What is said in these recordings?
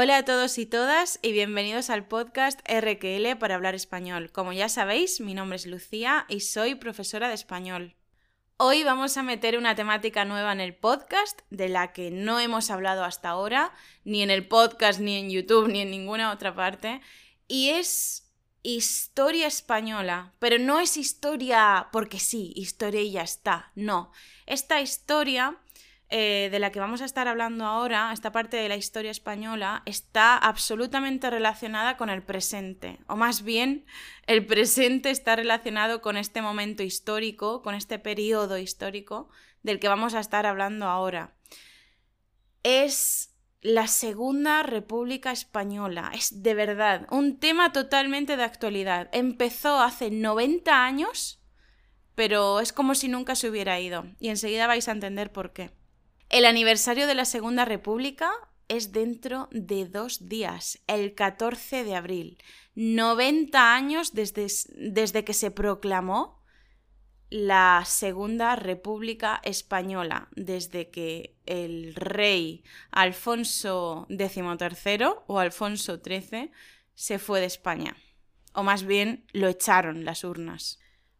Hola a todos y todas y bienvenidos al podcast RQL para hablar español. Como ya sabéis, mi nombre es Lucía y soy profesora de español. Hoy vamos a meter una temática nueva en el podcast de la que no hemos hablado hasta ahora, ni en el podcast, ni en YouTube, ni en ninguna otra parte, y es historia española, pero no es historia porque sí, historia y ya está, no. Esta historia eh, de la que vamos a estar hablando ahora, esta parte de la historia española, está absolutamente relacionada con el presente, o más bien el presente está relacionado con este momento histórico, con este periodo histórico del que vamos a estar hablando ahora. Es la Segunda República Española, es de verdad un tema totalmente de actualidad. Empezó hace 90 años, pero es como si nunca se hubiera ido, y enseguida vais a entender por qué. El aniversario de la Segunda República es dentro de dos días, el 14 de abril. 90 años desde, desde que se proclamó la Segunda República Española, desde que el rey Alfonso XIII o Alfonso XIII se fue de España. O más bien lo echaron las urnas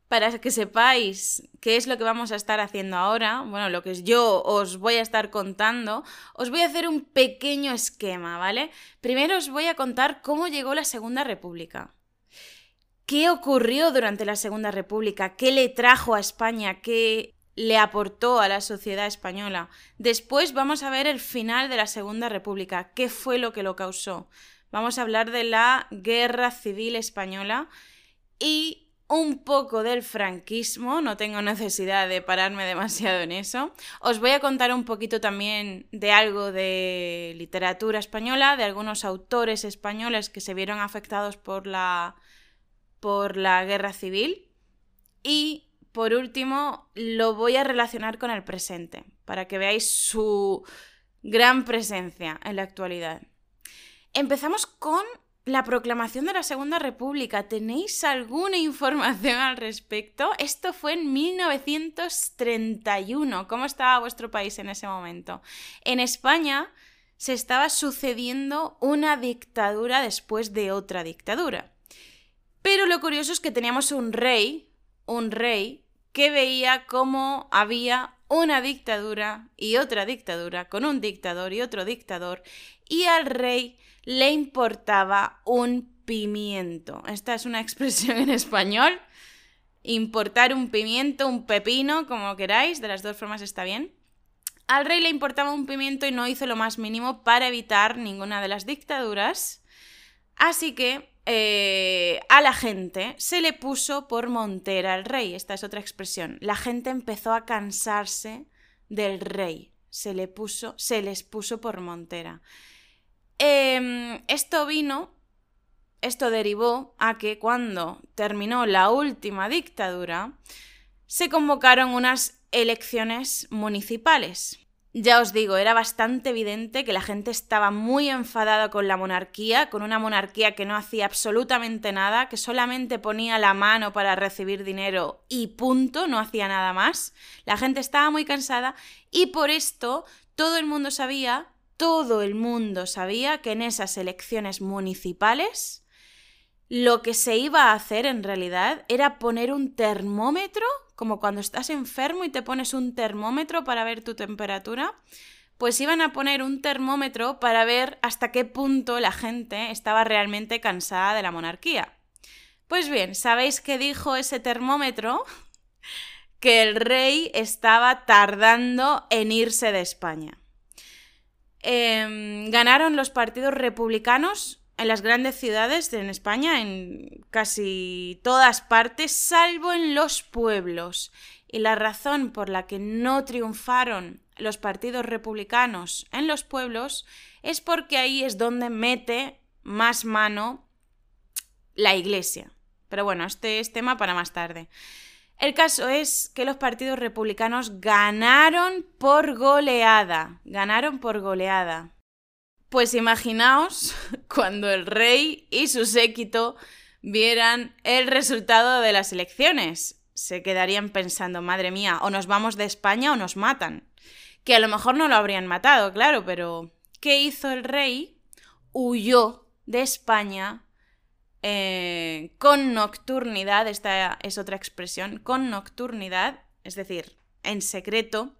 para que sepáis qué es lo que vamos a estar haciendo ahora, bueno, lo que yo os voy a estar contando, os voy a hacer un pequeño esquema, ¿vale? Primero os voy a contar cómo llegó la Segunda República. ¿Qué ocurrió durante la Segunda República? ¿Qué le trajo a España? ¿Qué le aportó a la sociedad española? Después vamos a ver el final de la Segunda República. ¿Qué fue lo que lo causó? Vamos a hablar de la Guerra Civil Española y un poco del franquismo, no tengo necesidad de pararme demasiado en eso. Os voy a contar un poquito también de algo de literatura española, de algunos autores españoles que se vieron afectados por la, por la guerra civil. Y por último, lo voy a relacionar con el presente, para que veáis su gran presencia en la actualidad. Empezamos con la proclamación de la Segunda República. ¿Tenéis alguna información al respecto? Esto fue en 1931. ¿Cómo estaba vuestro país en ese momento? En España se estaba sucediendo una dictadura después de otra dictadura. Pero lo curioso es que teníamos un rey, un rey, que veía cómo había una dictadura y otra dictadura, con un dictador y otro dictador, y al rey le importaba un pimiento. Esta es una expresión en español. Importar un pimiento, un pepino, como queráis, de las dos formas está bien. Al rey le importaba un pimiento y no hizo lo más mínimo para evitar ninguna de las dictaduras. Así que eh, a la gente se le puso por montera al rey. Esta es otra expresión. La gente empezó a cansarse del rey. Se le puso, se les puso por montera. Em, esto vino, esto derivó a que cuando terminó la última dictadura, se convocaron unas elecciones municipales. Ya os digo, era bastante evidente que la gente estaba muy enfadada con la monarquía, con una monarquía que no hacía absolutamente nada, que solamente ponía la mano para recibir dinero y punto, no hacía nada más. La gente estaba muy cansada y por esto todo el mundo sabía todo el mundo sabía que en esas elecciones municipales lo que se iba a hacer en realidad era poner un termómetro, como cuando estás enfermo y te pones un termómetro para ver tu temperatura, pues iban a poner un termómetro para ver hasta qué punto la gente estaba realmente cansada de la monarquía. Pues bien, ¿sabéis qué dijo ese termómetro? que el rey estaba tardando en irse de España. Em, ganaron los partidos republicanos en las grandes ciudades en España, en casi todas partes, salvo en los pueblos. Y la razón por la que no triunfaron los partidos republicanos en los pueblos es porque ahí es donde mete más mano la iglesia. Pero bueno, este es tema para más tarde. El caso es que los partidos republicanos ganaron por goleada. Ganaron por goleada. Pues imaginaos cuando el rey y su séquito vieran el resultado de las elecciones. Se quedarían pensando, madre mía, o nos vamos de España o nos matan. Que a lo mejor no lo habrían matado, claro, pero ¿qué hizo el rey? huyó de España eh, con nocturnidad, esta es otra expresión, con nocturnidad, es decir, en secreto,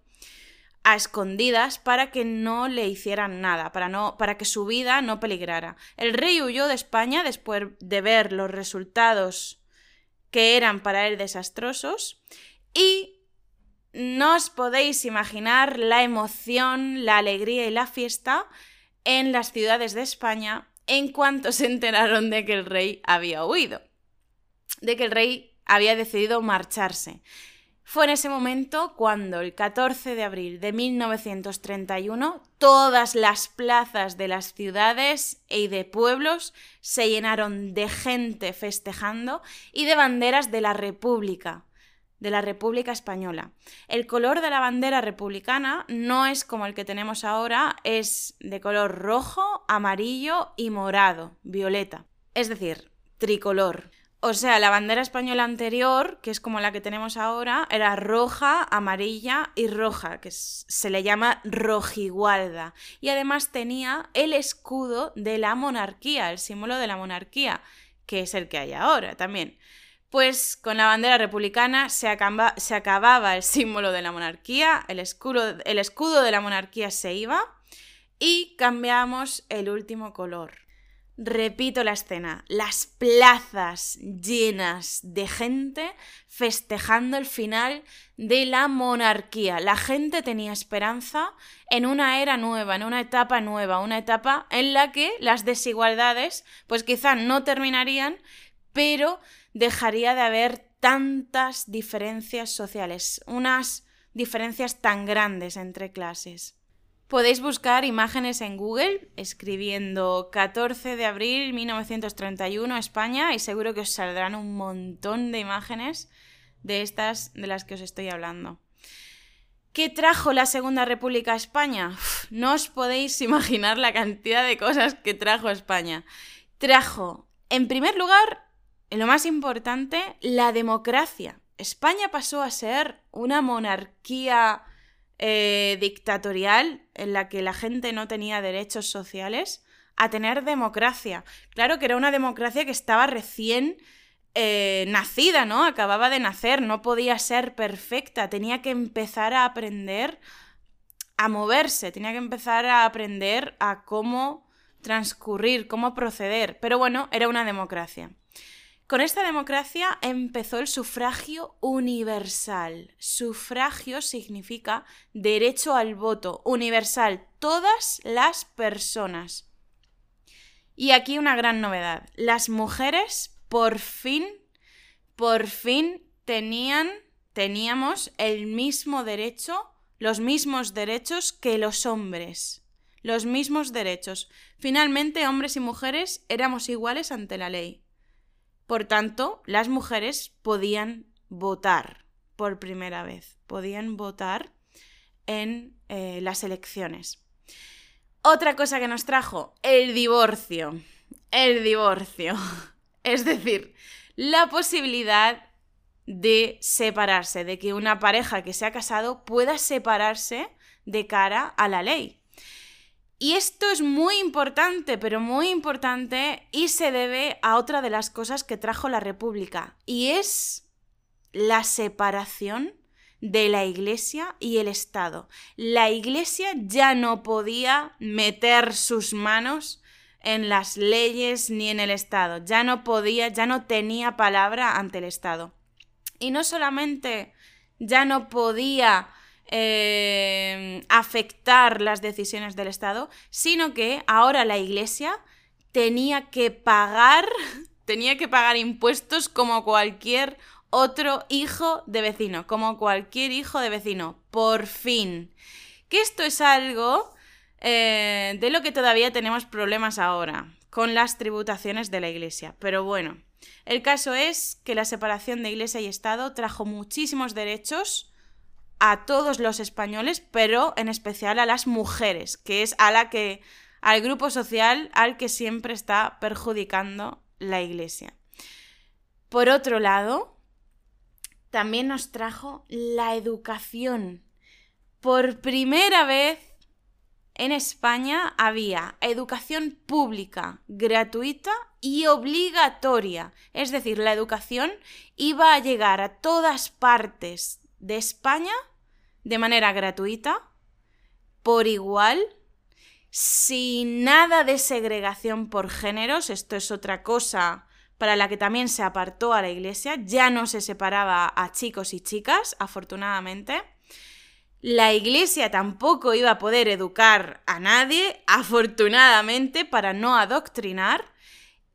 a escondidas para que no le hicieran nada, para, no, para que su vida no peligrara. El rey huyó de España después de ver los resultados que eran para él desastrosos y no os podéis imaginar la emoción, la alegría y la fiesta en las ciudades de España en cuanto se enteraron de que el rey había huido, de que el rey había decidido marcharse. Fue en ese momento cuando el 14 de abril de 1931 todas las plazas de las ciudades y de pueblos se llenaron de gente festejando y de banderas de la República, de la República Española. El color de la bandera republicana no es como el que tenemos ahora, es de color rojo, amarillo y morado, violeta. Es decir, tricolor. O sea, la bandera española anterior, que es como la que tenemos ahora, era roja, amarilla y roja, que se le llama rojigualda. Y además tenía el escudo de la monarquía, el símbolo de la monarquía, que es el que hay ahora también. Pues con la bandera republicana se, acababa el símbolo de la monarquía, el escudo, el escudo de la monarquía se iba y cambiamos el último color. Repito la escena, las plazas llenas de gente festejando el final de la monarquía. La gente tenía esperanza en una era nueva, en una etapa nueva, una etapa en la que las desigualdades pues quizá no terminarían, pero dejaría de haber tantas diferencias sociales, unas diferencias tan grandes entre clases. Podéis buscar imágenes en Google escribiendo 14 de abril 1931 España y seguro que os saldrán un montón de imágenes de estas de las que os estoy hablando. ¿Qué trajo la Segunda República a España? no os podéis imaginar la cantidad de cosas que trajo España. Trajo, en primer lugar, lo más importante, la democracia. España pasó a ser una monarquía eh, dictatorial en la que la gente no tenía derechos sociales a tener democracia. Claro que era una democracia que estaba recién eh, nacida, ¿no? Acababa de nacer, no podía ser perfecta, tenía que empezar a aprender a moverse, tenía que empezar a aprender a cómo transcurrir, cómo proceder. Pero bueno, era una democracia. Con esta democracia empezó el sufragio universal. Sufragio significa derecho al voto, universal, todas las personas. Y aquí una gran novedad. Las mujeres por fin, por fin tenían, teníamos el mismo derecho, los mismos derechos que los hombres. Los mismos derechos. Finalmente, hombres y mujeres éramos iguales ante la ley. Por tanto, las mujeres podían votar por primera vez, podían votar en eh, las elecciones. Otra cosa que nos trajo, el divorcio. El divorcio. Es decir, la posibilidad de separarse, de que una pareja que se ha casado pueda separarse de cara a la ley. Y esto es muy importante, pero muy importante, y se debe a otra de las cosas que trajo la República, y es la separación de la Iglesia y el Estado. La Iglesia ya no podía meter sus manos en las leyes ni en el Estado, ya no podía, ya no tenía palabra ante el Estado. Y no solamente ya no podía eh, afectar las decisiones del Estado, sino que ahora la Iglesia tenía que pagar, tenía que pagar impuestos como cualquier otro hijo de vecino, como cualquier hijo de vecino, por fin. Que esto es algo eh, de lo que todavía tenemos problemas ahora, con las tributaciones de la Iglesia. Pero bueno, el caso es que la separación de Iglesia y Estado trajo muchísimos derechos a todos los españoles, pero en especial a las mujeres, que es a la que al grupo social al que siempre está perjudicando la Iglesia. Por otro lado, también nos trajo la educación. Por primera vez en España había educación pública, gratuita y obligatoria. Es decir, la educación iba a llegar a todas partes de España de manera gratuita, por igual, sin nada de segregación por géneros. Esto es otra cosa para la que también se apartó a la iglesia. Ya no se separaba a chicos y chicas, afortunadamente. La iglesia tampoco iba a poder educar a nadie, afortunadamente, para no adoctrinar,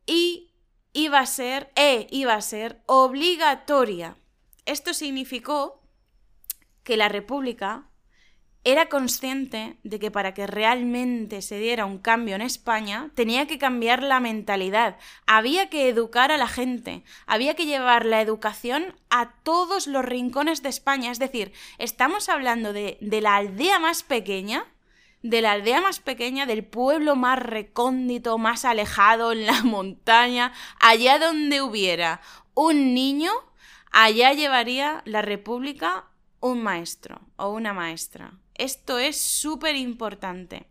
y iba a ser, e iba a ser obligatoria. Esto significó que la República era consciente de que para que realmente se diera un cambio en España tenía que cambiar la mentalidad, había que educar a la gente, había que llevar la educación a todos los rincones de España, es decir, estamos hablando de, de la aldea más pequeña, de la aldea más pequeña, del pueblo más recóndito, más alejado en la montaña, allá donde hubiera un niño, allá llevaría la República un maestro o una maestra. Esto es súper importante.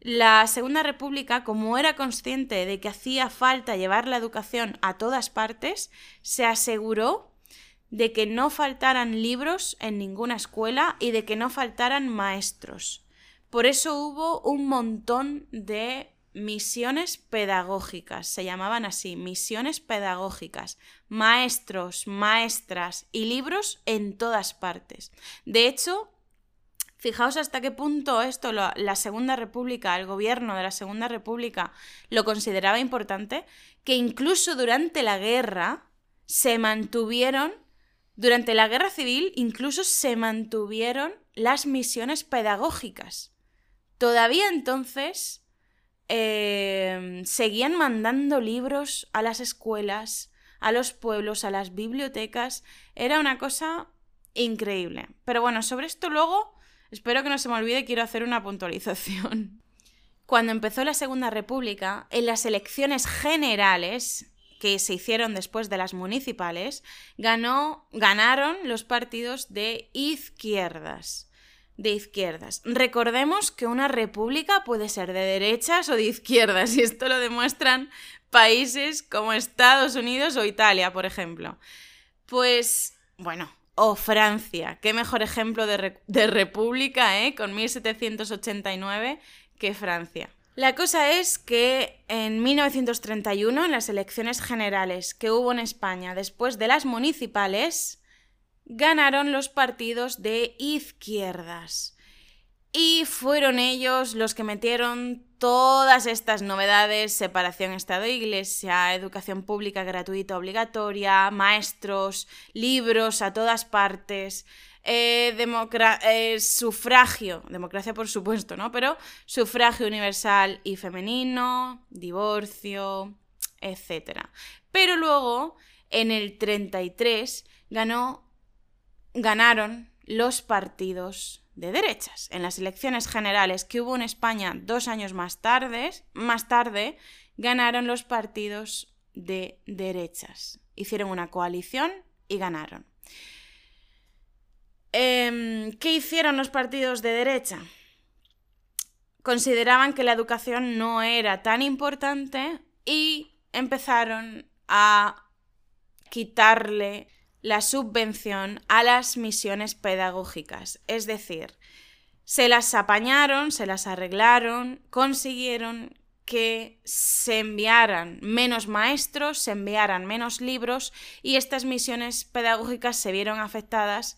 La Segunda República, como era consciente de que hacía falta llevar la educación a todas partes, se aseguró de que no faltaran libros en ninguna escuela y de que no faltaran maestros. Por eso hubo un montón de misiones pedagógicas, se llamaban así, misiones pedagógicas, maestros, maestras y libros en todas partes. De hecho, Fijaos hasta qué punto esto, la Segunda República, el gobierno de la Segunda República lo consideraba importante, que incluso durante la guerra se mantuvieron, durante la guerra civil incluso se mantuvieron las misiones pedagógicas. Todavía entonces eh, seguían mandando libros a las escuelas, a los pueblos, a las bibliotecas. Era una cosa increíble. Pero bueno, sobre esto luego Espero que no se me olvide, quiero hacer una puntualización. Cuando empezó la Segunda República, en las elecciones generales que se hicieron después de las municipales, ganó, ganaron los partidos de izquierdas. De izquierdas. Recordemos que una república puede ser de derechas o de izquierdas, y esto lo demuestran países como Estados Unidos o Italia, por ejemplo. Pues, bueno, o Francia. Qué mejor ejemplo de, república, ¿eh? Con 1789 que Francia. La cosa es que en 1931, en las elecciones generales que hubo en España después de las municipales, ganaron los partidos de izquierdas. Y fueron ellos los que metieron todas estas novedades, separación Estado-Iglesia, educación pública gratuita obligatoria, maestros, libros a todas partes, eh, eh, sufragio, democracia por supuesto, ¿no? Pero sufragio universal y femenino, divorcio, etc. Pero luego, en el 33, ganó, ganaron los partidos de derechas. En las elecciones generales que hubo en España dos años más tarde, más tarde ganaron los partidos de derechas. Hicieron una coalición y ganaron. Em, ¿Qué hicieron los partidos de derecha? Consideraban que la educación no era tan importante y empezaron a quitarle la subvención a las misiones pedagógicas. Es decir, se las apañaron, se las arreglaron, consiguieron que se enviaran menos maestros, se enviaran menos libros y estas misiones pedagógicas se vieron afectadas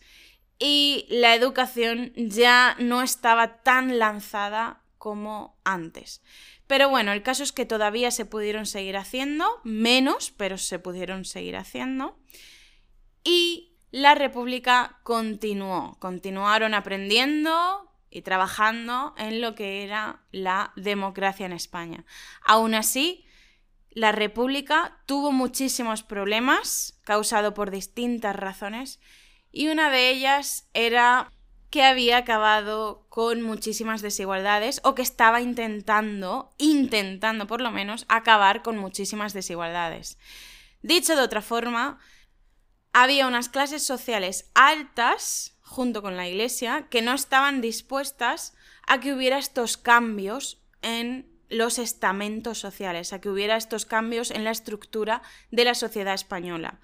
y la educación ya no estaba tan lanzada como antes. Pero bueno, el caso es que todavía se pudieron seguir haciendo, menos, pero se pudieron seguir haciendo y la República continuó, continuaron aprendiendo y trabajando en lo que era la democracia en España. Aún así, la República tuvo muchísimos problemas causados por distintas razones y una de ellas era que había acabado con muchísimas desigualdades o que estaba intentando, intentando por lo menos, acabar con muchísimas desigualdades. Dicho de otra forma, había unas clases sociales altas, junto con la Iglesia, que no estaban dispuestas a que hubiera estos cambios en los estamentos sociales, a que hubiera estos cambios en la estructura de la sociedad española.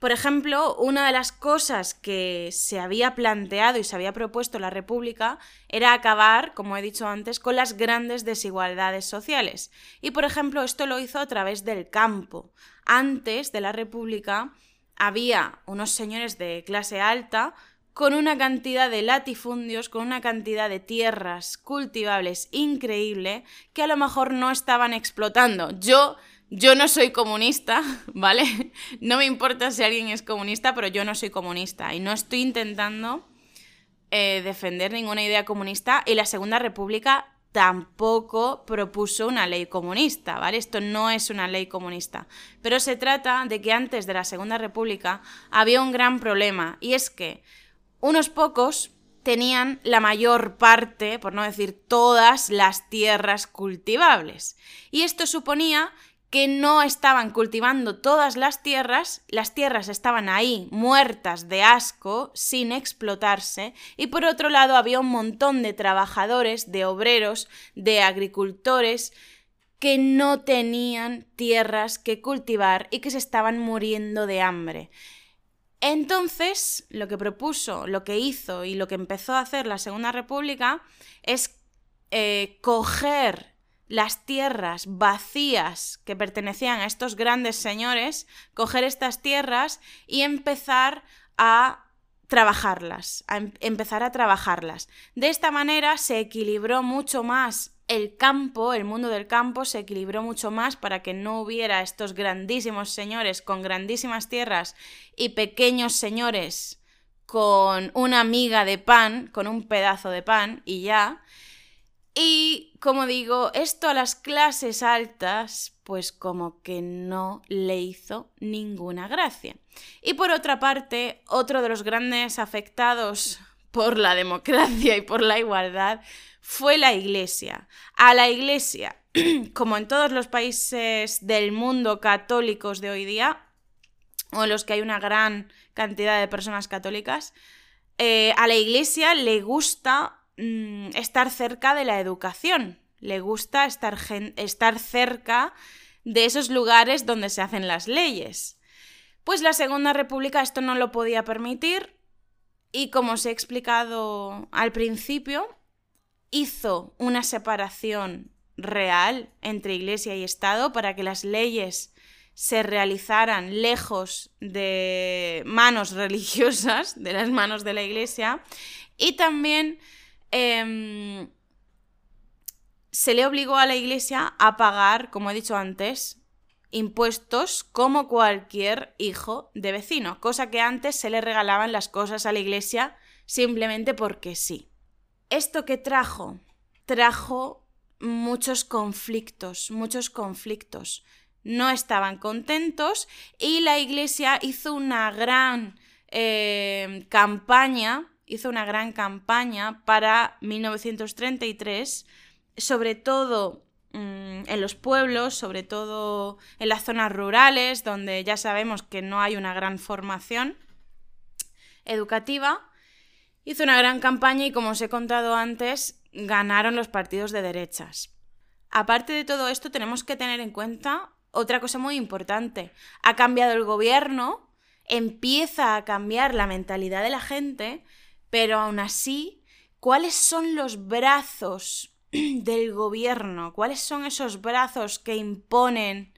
Por ejemplo, una de las cosas que se había planteado y se había propuesto la República era acabar, como he dicho antes, con las grandes desigualdades sociales. Y, por ejemplo, esto lo hizo a través del campo. Antes de la República había unos señores de clase alta con una cantidad de latifundios, con una cantidad de tierras cultivables increíble que a lo mejor no estaban explotando. Yo yo no soy comunista, ¿vale? No me importa si alguien es comunista, pero yo no soy comunista y no estoy intentando eh, defender ninguna idea comunista y la Segunda República tampoco propuso una ley comunista, ¿vale? Esto no es una ley comunista. Pero se trata de que antes de la Segunda República había un gran problema y es que unos pocos tenían la mayor parte, por no decir todas, las tierras cultivables. Y esto suponía que no estaban cultivando todas las tierras, las tierras estaban ahí muertas de asco, sin explotarse, y por otro lado había un montón de trabajadores, de obreros, de agricultores, que no tenían tierras que cultivar y que se estaban muriendo de hambre. Entonces, lo que propuso, lo que hizo y lo que empezó a hacer la Segunda República es eh, coger las tierras vacías que pertenecían a estos grandes señores, coger estas tierras y empezar a trabajarlas, a em-, empezar a trabajarlas. De esta manera se equilibró mucho más el campo, el mundo del campo se equilibró mucho más para que no hubiera estos grandísimos señores con grandísimas tierras y pequeños señores con una miga de pan, con un pedazo de pan y ya, y como digo, esto a las clases altas, pues como que no le hizo ninguna gracia. Y por otra parte, otro de los grandes afectados por la democracia y por la igualdad fue la Iglesia. A la Iglesia, como en todos los países del mundo católicos de hoy día, o en los que hay una gran cantidad de personas católicas, eh, a la Iglesia le gusta Mm, estar cerca de la educación, le gusta estar, estar cerca de esos lugares donde se hacen las leyes. Pues la Segunda República esto no lo podía permitir y como os he explicado al principio, hizo una separación real entre Iglesia y Estado para que las leyes se realizaran lejos de manos religiosas, de las manos de la Iglesia, y también Em, se le obligó a la Iglesia a pagar, como he dicho antes, impuestos como cualquier hijo de vecino, cosa que antes se le regalaban las cosas a la Iglesia simplemente porque sí. ¿Esto que trajo? Trajo muchos conflictos, muchos conflictos. No estaban contentos y la Iglesia hizo una gran eh, campaña hizo una gran campaña para 1933, sobre todo mm, en los pueblos, sobre todo en las zonas rurales, donde ya sabemos que no hay una gran formación educativa. Hizo una gran campaña y, como os he contado antes, ganaron los partidos de derechas. Aparte de todo esto, tenemos que tener en cuenta otra cosa muy importante. Ha cambiado el gobierno, empieza a cambiar la mentalidad de la gente pero aún así, ¿cuáles son los brazos del gobierno? ¿Cuáles son esos brazos que imponen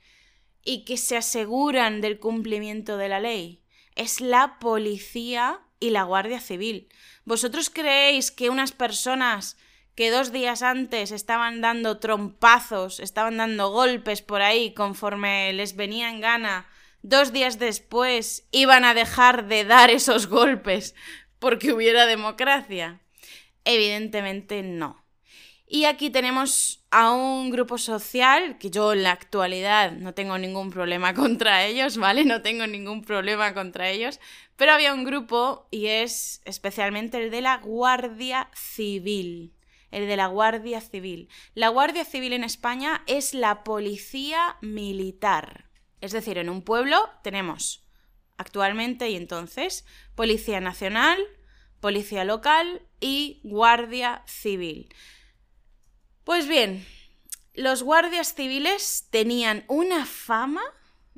y que se aseguran del cumplimiento de la ley? Es la policía y la Guardia Civil. ¿Vosotros creéis que unas personas que dos días antes estaban dando trompazos, estaban dando golpes por ahí conforme les venía en gana, dos días después iban a dejar de dar esos golpes porque hubiera democracia? Evidentemente no. Y aquí tenemos a un grupo social que yo en la actualidad no tengo ningún problema contra ellos, ¿vale? No tengo ningún problema contra ellos, pero había un grupo y es especialmente el de la Guardia Civil. El de la Guardia Civil. La Guardia Civil en España es la policía militar. Es decir, en un pueblo tenemos actualmente y entonces Policía Nacional, Policía Local y Guardia Civil. Pues bien, los guardias civiles tenían una fama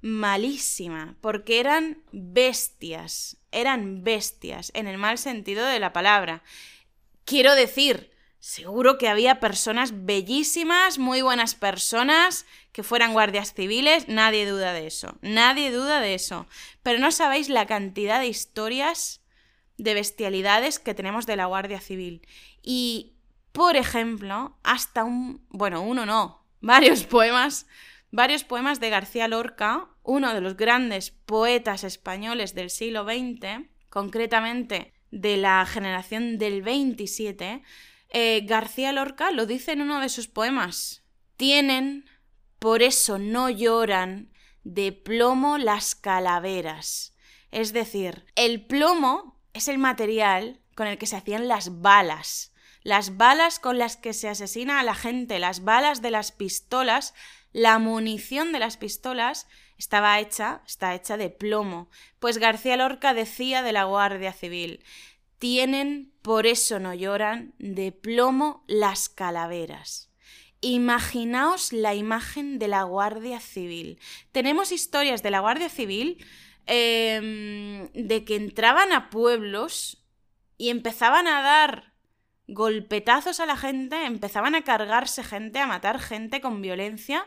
malísima, porque eran bestias, eran bestias, en el mal sentido de la palabra. Quiero decir, seguro que había personas bellísimas, muy buenas personas, que fueran guardias civiles, nadie duda de eso, nadie duda de eso. Pero no sabéis la cantidad de historias de bestialidades que tenemos de la Guardia Civil. Y, por ejemplo, hasta un, bueno, uno no, varios poemas varios poemas de García Lorca, uno de los grandes poetas españoles del siglo XX, concretamente de la generación del 27, eh, García Lorca lo dice en uno de sus poemas. Tienen, por eso no lloran, de plomo las calaveras. Es decir, el plomo es el material con el que se hacían las balas. Las balas con las que se asesina a la gente, las balas de las pistolas la munición de las pistolas estaba hecha, está hecha de plomo, pues García Lorca decía de la Guardia Civil, tienen, por eso no lloran, de plomo las calaveras. Imaginaos la imagen de la Guardia Civil. Tenemos historias de la Guardia Civil em, de que entraban a pueblos y empezaban a dar golpetazos a la gente, empezaban a cargarse gente, a matar gente con violencia,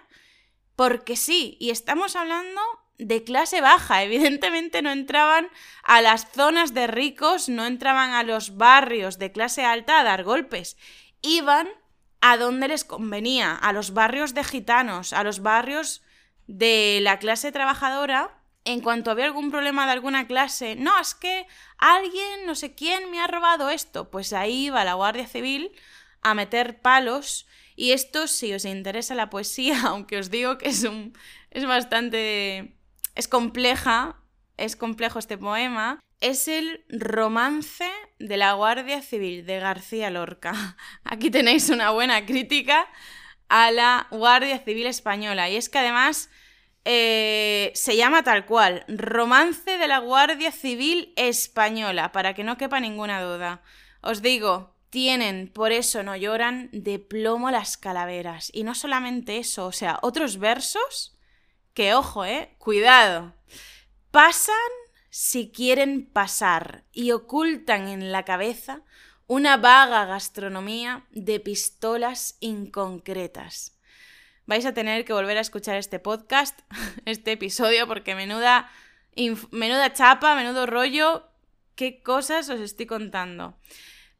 porque sí, y estamos hablando de clase baja, evidentemente no entraban a las zonas de ricos, no entraban a los barrios de clase alta a dar golpes, iban a donde les convenía, a los barrios de gitanos, a los barrios de la clase trabajadora, en cuanto había algún problema de alguna clase, no, es que alguien, no sé quién, me ha robado esto, pues ahí iba la Guardia Civil a meter palos. Y esto, si os interesa la poesía, aunque os digo que es un. es bastante. es compleja. Es complejo este poema. Es el romance de la Guardia Civil de García Lorca. Aquí tenéis una buena crítica a la Guardia Civil Española. Y es que además eh, se llama tal cual, Romance de la Guardia Civil Española, para que no quepa ninguna duda. Os digo, tienen, por eso no lloran, de plomo las calaveras. Y no solamente eso, o sea, otros versos que, ojo, eh, cuidado. Pasan si quieren pasar y ocultan en la cabeza una vaga gastronomía de pistolas inconcretas vais a tener que volver a escuchar este podcast, este episodio, porque menuda, menuda chapa, menudo rollo, qué cosas os estoy contando.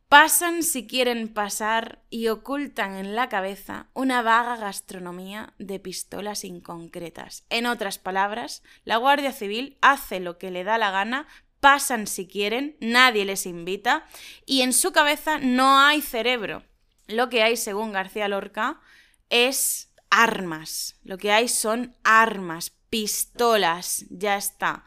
Pasan si quieren pasar y ocultan en la cabeza una vaga gastronomía de pistolas inconcretas. En otras palabras, la Guardia Civil hace lo que le da la gana, pasan si quieren, nadie les invita y en su cabeza no hay cerebro. Lo que hay, según García Lorca, es armas. Lo que hay son armas, pistolas, ya está.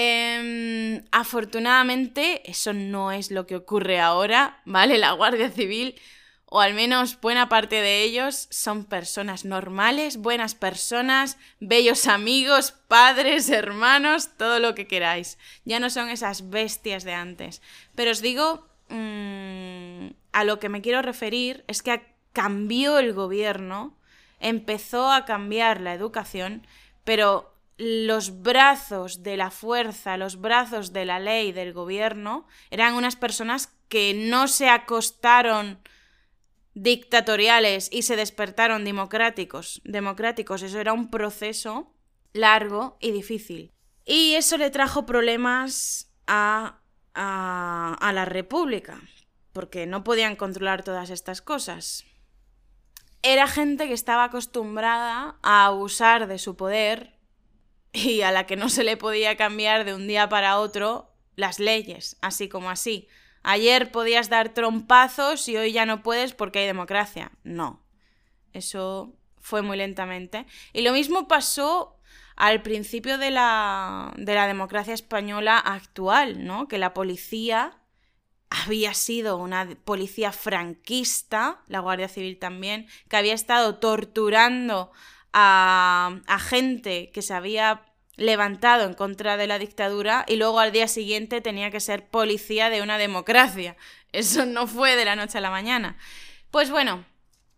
Em, afortunadamente, eso no es lo que ocurre ahora, ¿vale? La Guardia Civil, o al menos buena parte de ellos, son personas normales, buenas personas, bellos amigos, padres, hermanos, todo lo que queráis. Ya no son esas bestias de antes. Pero os digo, mm, a lo que me quiero referir es que cambió el gobierno empezó a cambiar la educación, pero los brazos de la fuerza, los brazos de la ley, del gobierno, eran unas personas que no se acostaron dictatoriales y se despertaron democráticos. Democráticos, eso era un proceso largo y difícil. Y eso le trajo problemas a, a, a la República, porque no podían controlar todas estas cosas era gente que estaba acostumbrada a abusar de su poder y a la que no se le podía cambiar de un día para otro las leyes, así como así. Ayer podías dar trompazos y hoy ya no puedes porque hay democracia. No. Eso fue muy lentamente. Y lo mismo pasó al principio de la, de la democracia española actual, ¿no? Que la policía había sido una policía franquista, la Guardia Civil también, que había estado torturando a, gente que se había levantado en contra de la dictadura y luego al día siguiente tenía que ser policía de una democracia. Eso no fue de la noche a la mañana. Pues bueno,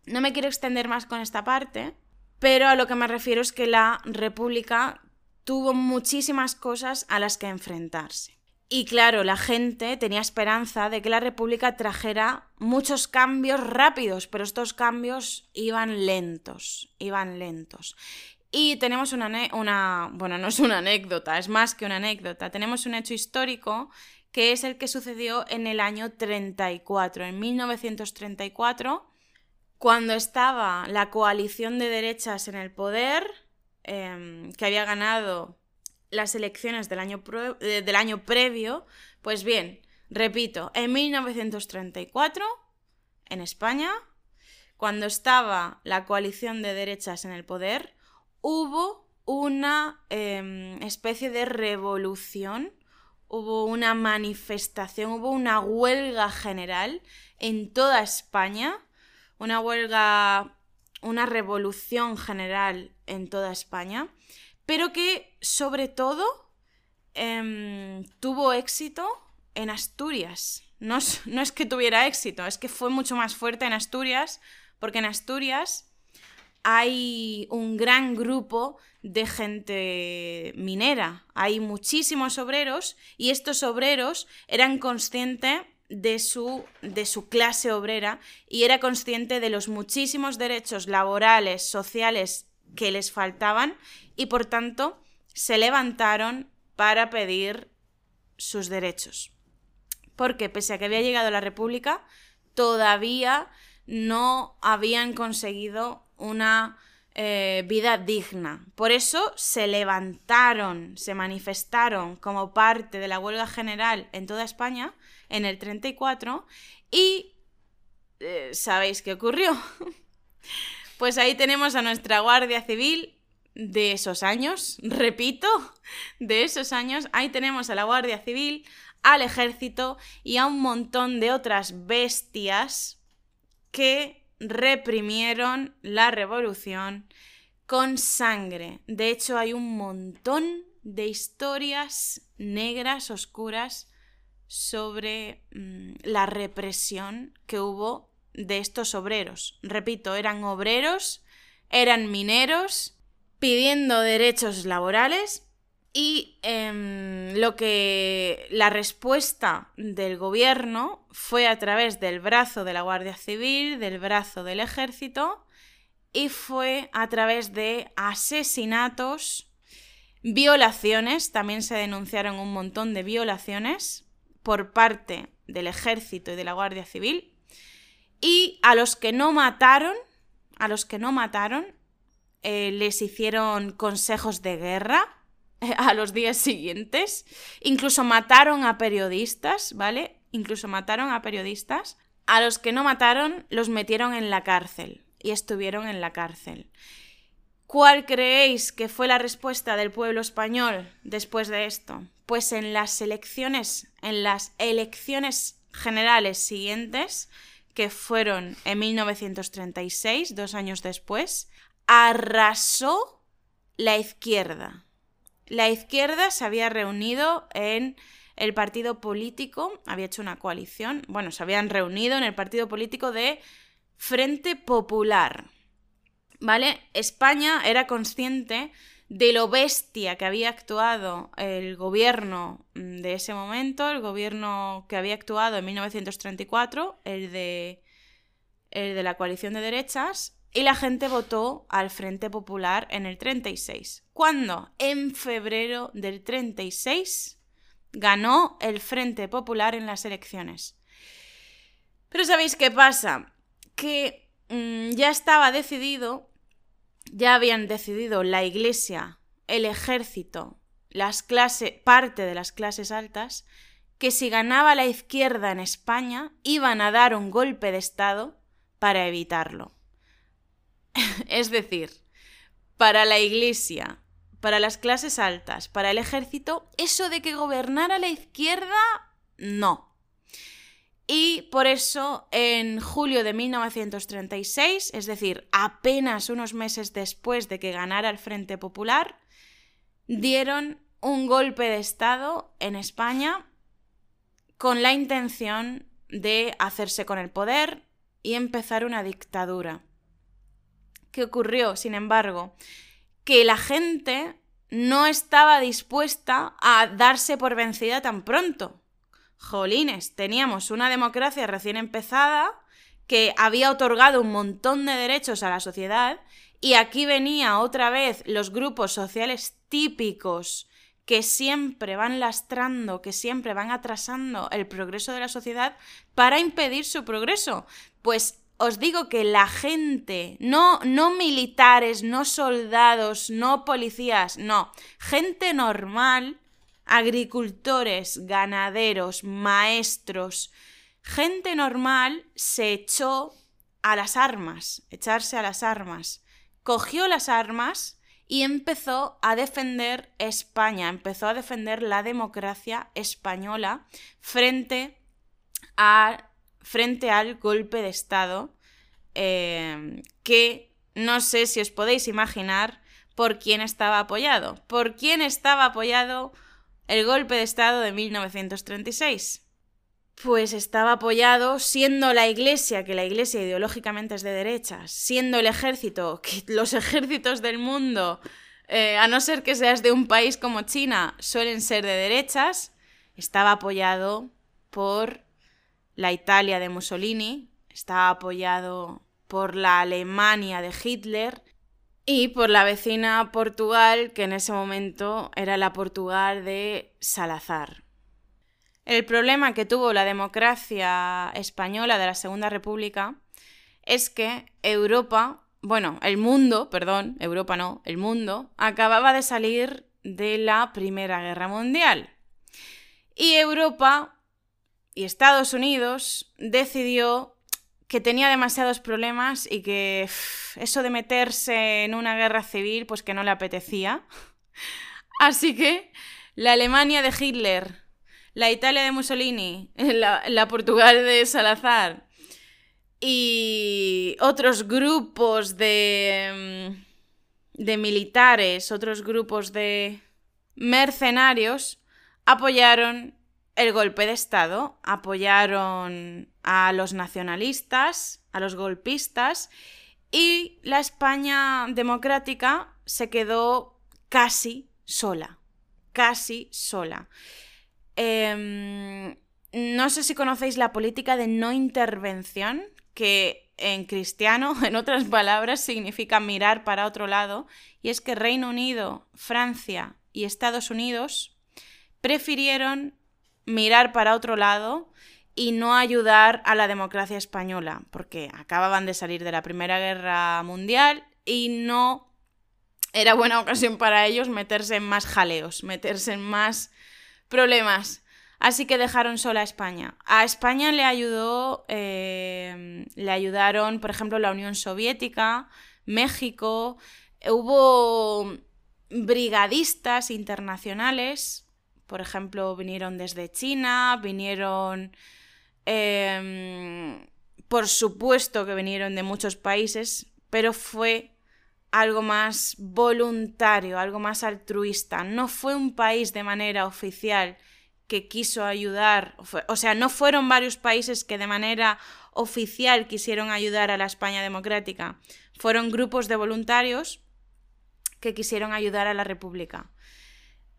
No me quiero extender más con esta parte, pero a lo que me refiero es que la República tuvo muchísimas cosas a las que enfrentarse. Y claro, la gente tenía esperanza de que la República trajera muchos cambios rápidos, pero estos cambios iban lentos, iban lentos. Y tenemos una, una, bueno, no es una anécdota, es más que una anécdota, tenemos un hecho histórico que es el que sucedió en el año 34, en 1934, cuando estaba la coalición de derechas en el poder, em, que había ganado las elecciones del año, eh, del año previo, pues bien, repito, en 1934, en España, cuando estaba la coalición de derechas en el poder, hubo una em, especie de revolución, hubo una manifestación, hubo una huelga general en toda España, una huelga, una revolución general en toda España, pero que sobre todo em, tuvo éxito en Asturias. No es, no es que tuviera éxito, es que fue mucho más fuerte en Asturias, porque en Asturias hay un gran grupo de gente minera, hay muchísimos obreros y estos obreros eran conscientes de su, de su clase obrera y era consciente de los muchísimos derechos laborales, sociales que les faltaban y por tanto se levantaron para pedir sus derechos. Porque pese a que había llegado la República, todavía no habían conseguido una eh, vida digna. Por eso se levantaron, se manifestaron como parte de la huelga general en toda España en el 34 y eh, ¿sabéis qué ocurrió? Pues ahí tenemos a nuestra Guardia Civil de esos años, repito, de esos años. Ahí tenemos a la Guardia Civil, al ejército y a un montón de otras bestias que reprimieron la revolución con sangre. De hecho, hay un montón de historias negras, oscuras, sobre mm, la represión que hubo de estos obreros. Repito, eran obreros, eran mineros, pidiendo derechos laborales y em, lo que la respuesta del gobierno fue a través del brazo de la Guardia Civil, del brazo del ejército y fue a través de asesinatos, violaciones, también se denunciaron un montón de violaciones por parte del ejército y de la Guardia Civil y a los que no mataron, a los que no mataron, eh, les hicieron consejos de guerra a los días siguientes. Incluso mataron a periodistas, ¿vale? Incluso mataron a periodistas. A los que no mataron los metieron en la cárcel y estuvieron en la cárcel. ¿Cuál creéis que fue la respuesta del pueblo español después de esto? Pues en las elecciones, en las elecciones generales siguientes, que fueron en 1936, dos años después, arrasó la izquierda. La izquierda se había reunido en el partido político, había hecho una coalición, bueno, se habían reunido en el partido político de Frente Popular. ¿Vale? España era consciente de lo bestia que había actuado el gobierno mm, de ese momento, el gobierno que había actuado en 1934, el de, el de la coalición de derechas, y la gente votó al Frente Popular en el 36. ¿Cuándo? En febrero del 36 ganó el Frente Popular en las elecciones. Pero ¿sabéis qué pasa? Que mm, ya estaba decidido ya habían decidido la Iglesia, el ejército, las clases, parte de las clases altas, que si ganaba la izquierda en España iban a dar un golpe de Estado para evitarlo. es decir, para la Iglesia, para las clases altas, para el ejército, eso de que gobernara la izquierda, no. Y por eso, en julio de 1936, es decir, apenas unos meses después de que ganara el Frente Popular, dieron un golpe de Estado en España con la intención de hacerse con el poder y empezar una dictadura. ¿qué ocurrió, sin embargo? Que la gente no estaba dispuesta a darse por vencida tan pronto. Jolines, teníamos una democracia recién empezada que había otorgado un montón de derechos a la sociedad y aquí venía otra vez los grupos sociales típicos que siempre van lastrando, que siempre van atrasando el progreso de la sociedad para impedir su progreso. Pues os digo que la gente, no, no militares, no soldados, no policías, no, gente normal, agricultores, ganaderos, maestros, gente normal se echó a las armas, echarse a las armas, cogió las armas y empezó a defender España, empezó a defender la democracia española frente, a, frente al golpe de Estado eh, que no sé si os podéis imaginar por quién estaba apoyado. ¿Por quién estaba apoyado el golpe de Estado de 1936? Pues estaba apoyado siendo la Iglesia, que la Iglesia ideológicamente es de derechas, siendo el ejército, que los ejércitos del mundo, eh, a no ser que seas de un país como China, suelen ser de derechas, estaba apoyado por la Italia de Mussolini, estaba apoyado por la Alemania de Hitler y por la vecina Portugal, que en ese momento era la Portugal de Salazar. El problema que tuvo la democracia española de la Segunda República es que Europa, bueno, el mundo, perdón, Europa no, el mundo, acababa de salir de la Primera Guerra Mundial. Y Europa y Estados Unidos decidió que tenía demasiados problemas y que eso de meterse en una guerra civil pues que no le apetecía. Así que la Alemania de Hitler la Italia de Mussolini, la, Portugal de Salazar y otros grupos de, mm, de militares, otros grupos de mercenarios apoyaron el golpe de Estado, apoyaron a los nacionalistas, a los golpistas, y la España democrática se quedó casi sola, casi sola. Em, no sé si conocéis la política de no intervención, que en cristiano, en otras palabras, significa mirar para otro lado, y es que Reino Unido, Francia y Estados Unidos prefirieron mirar para otro lado y no ayudar a la democracia española, porque acababan de salir de la Primera Guerra Mundial y no era buena ocasión para ellos meterse en más jaleos, meterse en más problemas. Así que dejaron sola a España. A España le ayudó, eh, le ayudaron, por ejemplo, la Unión Soviética, México. Hubo brigadistas internacionales, por ejemplo, vinieron desde China, vinieron, em, por supuesto que vinieron de muchos países, pero fue algo más voluntario, algo más altruista. No fue un país de manera oficial que quiso ayudar, o sea, no fueron varios países que de manera oficial quisieron ayudar a la España democrática, fueron grupos de voluntarios que quisieron ayudar a la República.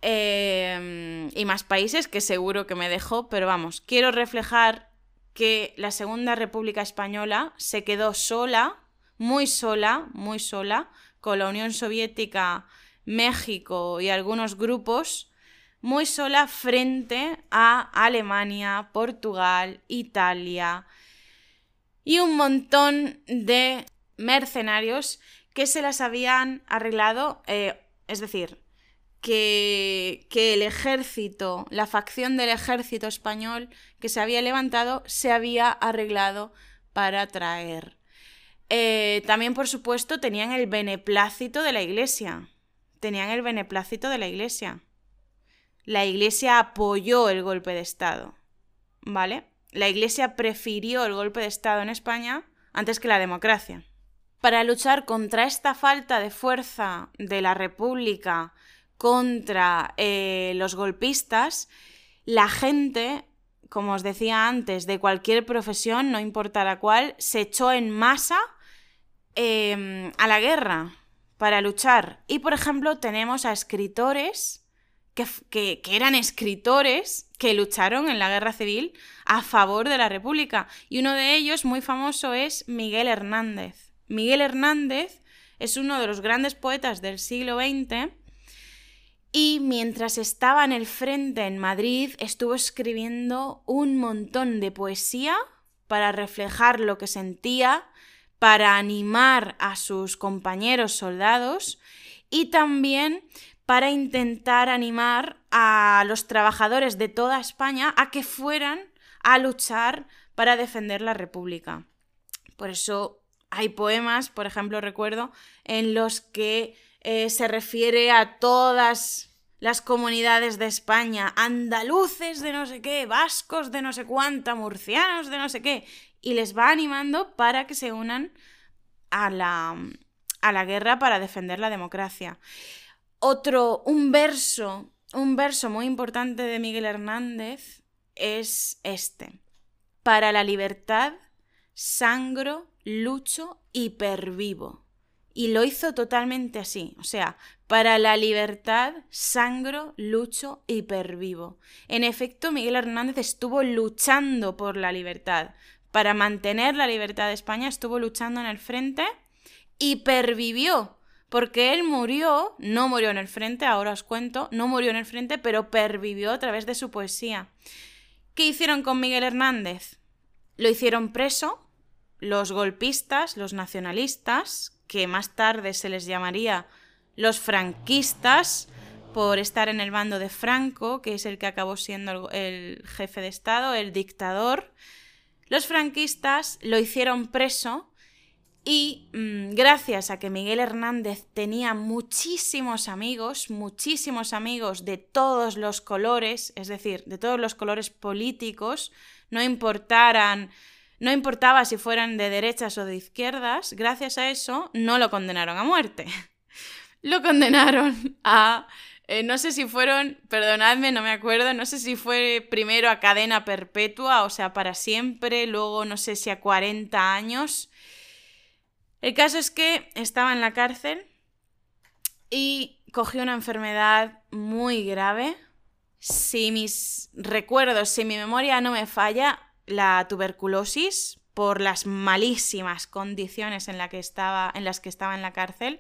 Em, y más países que seguro que me dejó, pero vamos, quiero reflejar que la Segunda República Española se quedó sola muy sola, muy sola, con la Unión Soviética, México y algunos grupos, muy sola frente a Alemania, Portugal, Italia y un montón de mercenarios que se las habían arreglado, eh, es decir, que, el ejército, la facción del ejército español que se había levantado, se había arreglado para traer eh, también, por supuesto, tenían el beneplácito de la iglesia. Tenían el beneplácito de la iglesia. La iglesia apoyó el golpe de Estado. ¿Vale? La iglesia prefirió el golpe de Estado en España antes que la democracia. Para luchar contra esta falta de fuerza de la República contra eh, los golpistas, la gente, como os decía antes, de cualquier profesión, no importa la cual, se echó en masa em, a la guerra para luchar. Y, por ejemplo, tenemos a escritores que, que, que, eran escritores que lucharon en la guerra civil a favor de la República. Y uno de ellos, muy famoso, es Miguel Hernández. Miguel Hernández es uno de los grandes poetas del siglo XX y mientras estaba en el frente en Madrid estuvo escribiendo un montón de poesía para reflejar lo que sentía, para animar a sus compañeros soldados y también para intentar animar a los trabajadores de toda España a que fueran a luchar para defender la República. Por eso hay poemas, por ejemplo, recuerdo, en los que eh, se refiere a todas las comunidades de España, andaluces de no sé qué, vascos de no sé cuánta, murcianos de no sé qué, y les va animando para que se unan a la, a la guerra para defender la democracia. Otro, un verso, un verso muy importante de Miguel Hernández es este. Para la libertad, sangro, lucho y pervivo. Y lo hizo totalmente así, o sea, para la libertad, sangro, lucho y pervivo. En efecto, Miguel Hernández estuvo luchando por la libertad. Para mantener la libertad de España estuvo luchando en el frente y pervivió, porque él murió, no murió en el frente, ahora os cuento, no murió en el frente, pero pervivió a través de su poesía. ¿Qué hicieron con Miguel Hernández? Lo hicieron preso, los golpistas, los nacionalistas, que más tarde se les llamaría los franquistas, por estar en el bando de Franco, que es el que acabó siendo el, jefe de Estado, el dictador. Los franquistas lo hicieron preso y mm, gracias a que Miguel Hernández tenía muchísimos amigos, muchísimos amigos de todos los colores, es decir, de todos los colores políticos, no importaran no importaba si fueran de derechas o de izquierdas, gracias a eso no lo condenaron a muerte. lo condenaron a... Eh, no sé si fueron, perdonadme, no me acuerdo, no sé si fue primero a cadena perpetua, o sea, para siempre, luego no sé si a 40 años. El caso es que estaba en la cárcel y cogió una enfermedad muy grave. Si mis recuerdos, si mi memoria no me falla, la tuberculosis por las malísimas condiciones en, que estaba, en las que estaba en la cárcel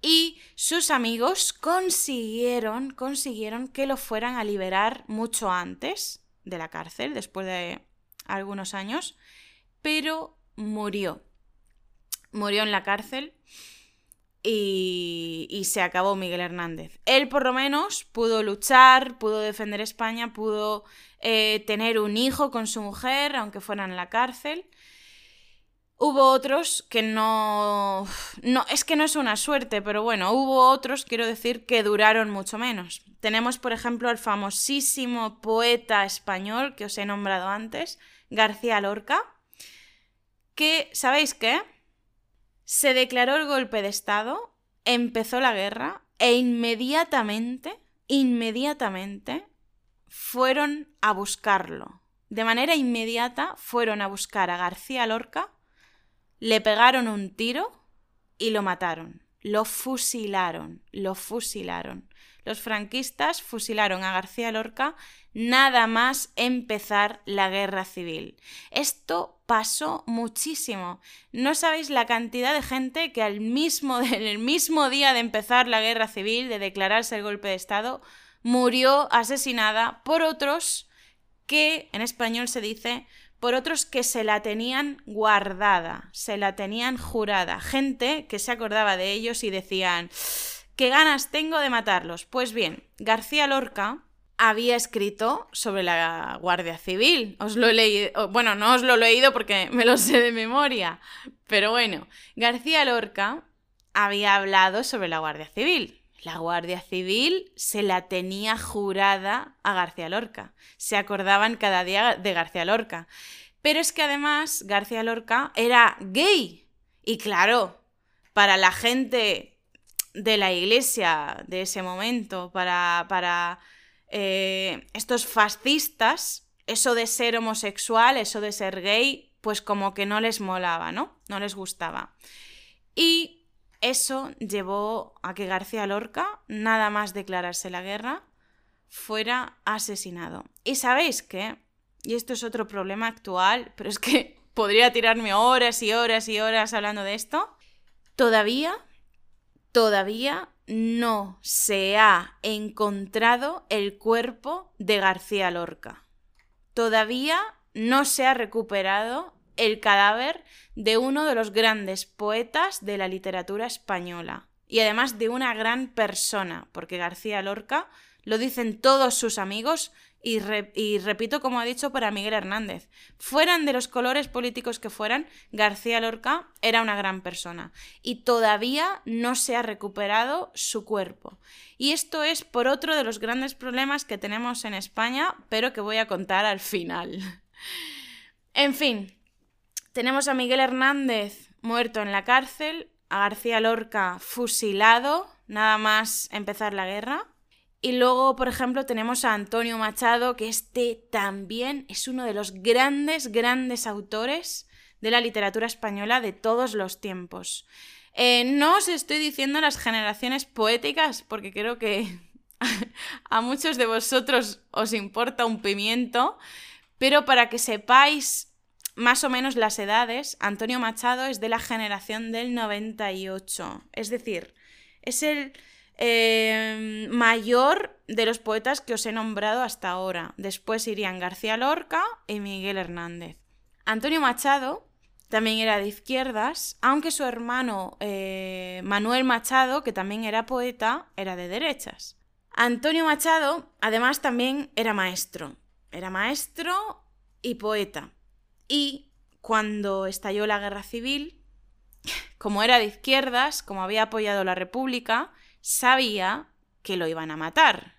y sus amigos consiguieron, consiguieron que lo fueran a liberar mucho antes de la cárcel, después de algunos años, pero murió. Murió en la cárcel y, se acabó Miguel Hernández. Él por lo menos pudo luchar, pudo defender España, pudo eh, tener un hijo con su mujer, aunque fueran en la cárcel. Hubo otros que no... No, es que no es una suerte, pero bueno, hubo otros, quiero decir, que duraron mucho menos. Tenemos, por ejemplo, el famosísimo poeta español que os he nombrado antes, García Lorca, que, ¿sabéis qué? Se declaró el golpe de Estado, empezó la guerra e inmediatamente, inmediatamente, fueron a buscarlo. De manera inmediata fueron a buscar a García Lorca, le pegaron un tiro y lo mataron. Lo fusilaron, lo fusilaron. Los franquistas fusilaron a García Lorca nada más empezar la guerra civil. Esto pasó muchísimo. No sabéis la cantidad de gente que al mismo, en el mismo día de empezar la guerra civil, de declararse el golpe de Estado, murió asesinada por otros que, en español se dice, por otros que se la tenían guardada, se la tenían jurada, gente que se acordaba de ellos y decían, ¿qué ganas tengo de matarlos? Pues bien, García Lorca había escrito sobre la Guardia Civil. Os lo he leído, bueno, no os lo he leído porque me lo sé de memoria, pero bueno, García Lorca había hablado sobre la Guardia Civil. La Guardia Civil se la tenía jurada a García Lorca. Se acordaban cada día de García Lorca. Pero es que además García Lorca era gay. Y claro, para la gente de la iglesia de ese momento, para, para eh, estos fascistas, eso de ser homosexual, eso de ser gay, pues como que no les molaba, ¿no? No les gustaba. Y eso llevó a que García Lorca, nada más declararse la guerra, fuera asesinado. Y sabéis qué, y esto es otro problema actual, pero es que podría tirarme horas y horas y horas hablando de esto, todavía, todavía no se ha encontrado el cuerpo de García Lorca. Todavía no se ha recuperado el cadáver de uno de los grandes poetas de la literatura española y además de una gran persona, porque García Lorca, lo dicen todos sus amigos, y, repito como ha dicho para Miguel Hernández, fueran de los colores políticos que fueran, García Lorca era una gran persona y todavía no se ha recuperado su cuerpo. Y esto es por otro de los grandes problemas que tenemos en España, pero que voy a contar al final. en fin, tenemos a Miguel Hernández muerto en la cárcel, a García Lorca fusilado, nada más empezar la guerra. Y luego, por ejemplo, tenemos a Antonio Machado, que este también es uno de los grandes, grandes autores de la literatura española de todos los tiempos. Eh, no os estoy diciendo las generaciones poéticas, porque creo que a muchos de vosotros os importa un pimiento, pero para que sepáis más o menos las edades, Antonio Machado es de la generación del 98, es decir, es el Em, mayor de los poetas que os he nombrado hasta ahora. Después irían García Lorca y Miguel Hernández. Antonio Machado también era de izquierdas, aunque su hermano eh, Manuel Machado, que también era poeta, era de derechas. Antonio Machado, además, también era maestro. Era maestro y poeta. Y cuando estalló la guerra civil, como era de izquierdas, como había apoyado la República, sabía que lo iban a matar.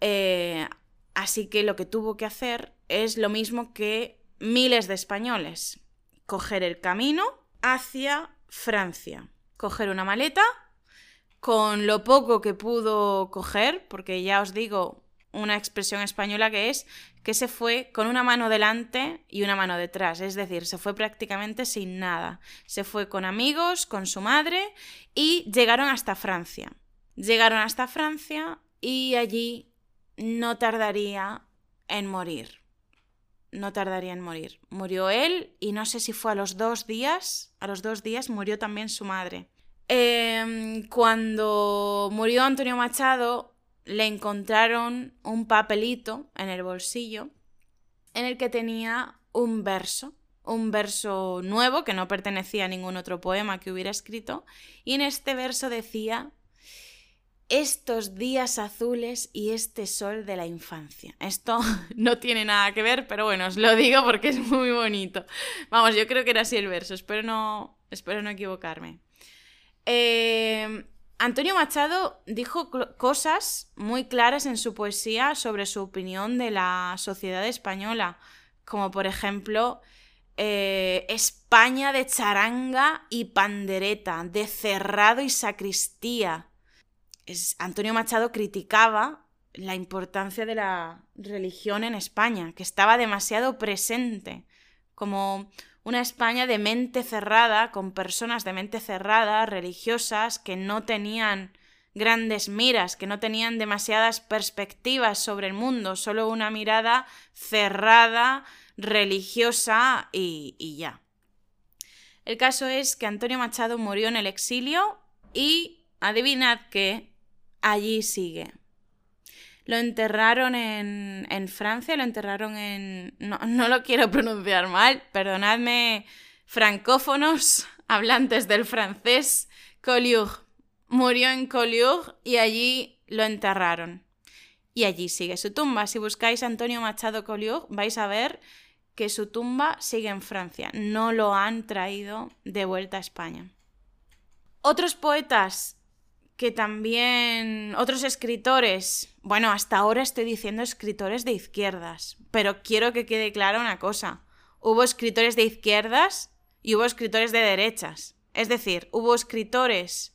Eh, así que lo que tuvo que hacer es lo mismo que miles de españoles. Coger el camino hacia Francia. Coger una maleta con lo poco que pudo coger, porque ya os digo una expresión española que es que se fue con una mano delante y una mano detrás, es decir, se fue prácticamente sin nada. Se fue con amigos, con su madre y llegaron hasta Francia. Llegaron hasta Francia y allí no tardaría en morir. No tardaría en morir. Murió él y no sé si fue a los dos días, a los dos días murió también su madre. Em, cuando murió Antonio Machado, le encontraron un papelito en el bolsillo en el que tenía un verso, un verso nuevo que no pertenecía a ningún otro poema que hubiera escrito, y en este verso decía estos días azules y este sol de la infancia. Esto no tiene nada que ver, pero bueno, os lo digo porque es muy bonito. Vamos, yo creo que era así el verso, espero no, espero no equivocarme. Eh, Antonio Machado dijo cosas muy claras en su poesía sobre su opinión de la sociedad española, como por ejemplo eh, España de charanga y pandereta, de cerrado y sacristía. Antonio Machado criticaba la importancia de la religión en España, que estaba demasiado presente, como una España de mente cerrada, con personas de mente cerrada, religiosas, que no tenían grandes miras, que no tenían demasiadas perspectivas sobre el mundo, solo una mirada cerrada, religiosa y, y ya. El caso es que Antonio Machado murió en el exilio y, adivinad que, allí sigue. Lo enterraron en, en Francia, lo enterraron en... No, no lo quiero pronunciar mal, perdonadme, francófonos, hablantes del francés, Collioure. Murió en Collioure y allí lo enterraron. Y allí sigue su tumba. Si buscáis Antonio Machado Collioure, vais a ver que su tumba sigue en Francia. No lo han traído de vuelta a España. Otros poetas que también otros escritores, bueno, hasta ahora estoy diciendo escritores de izquierdas, pero quiero que quede clara una cosa. Hubo escritores de izquierdas y hubo escritores de derechas. Es decir, hubo escritores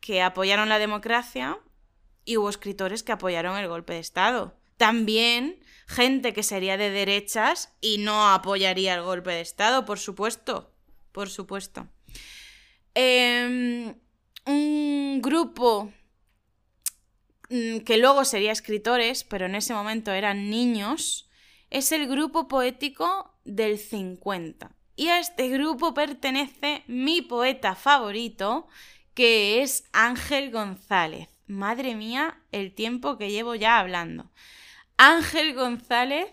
que apoyaron la democracia y hubo escritores que apoyaron el golpe de Estado. También gente que sería de derechas y no apoyaría el golpe de Estado, por supuesto. Por supuesto. Em, un grupo mm, que luego sería escritores, pero en ese momento eran niños, es el grupo poético del 50. Y a este grupo pertenece mi poeta favorito, que es Ángel González. Madre mía, el tiempo que llevo ya hablando. Ángel González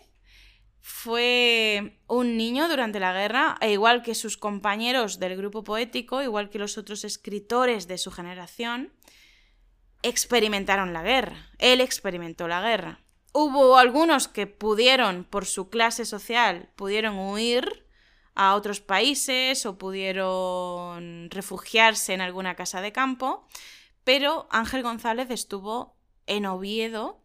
fue un niño durante la guerra, e igual que sus compañeros del grupo poético, igual que los otros escritores de su generación, experimentaron la guerra. Él experimentó la guerra. Hubo algunos que pudieron, por su clase social, pudieron huir a otros países o pudieron refugiarse en alguna casa de campo, pero Ángel González estuvo en Oviedo,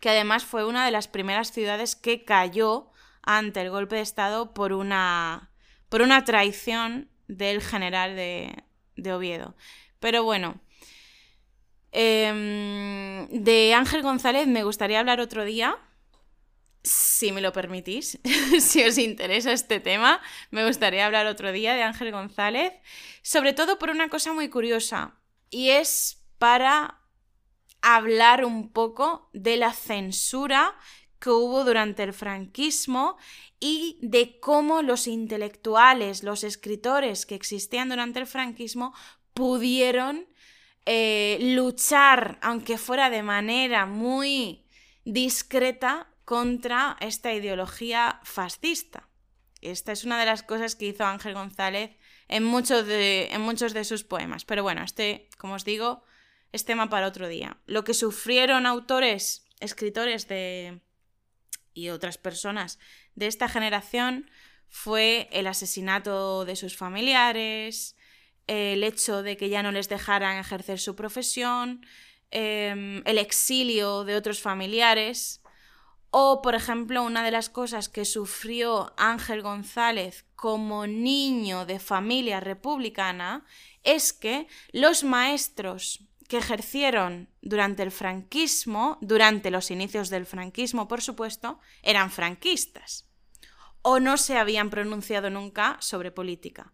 que además fue una de las primeras ciudades que cayó ante el golpe de Estado por una, por una traición del general de, de Oviedo. Pero bueno, em, de Ángel González me gustaría hablar otro día si me lo permitís, si os interesa este tema, me gustaría hablar otro día de Ángel González, sobre todo por una cosa muy curiosa, y es para hablar un poco de la censura que hubo durante el franquismo y de cómo los intelectuales, los escritores que existían durante el franquismo pudieron eh, luchar, aunque fuera de manera muy discreta, contra esta ideología fascista. Esta es una de las cosas que hizo Ángel González en en muchos de sus poemas. Pero bueno, este, como os digo, es tema para otro día. Lo que sufrieron autores, escritores de, y otras personas de esta generación fue el asesinato de sus familiares, el hecho de que ya no les dejaran ejercer su profesión, em, el exilio de otros familiares, o, por ejemplo, una de las cosas que sufrió Ángel González como niño de familia republicana es que los maestros que ejercieron durante el franquismo, durante los inicios del franquismo, por supuesto, eran franquistas o no se habían pronunciado nunca sobre política.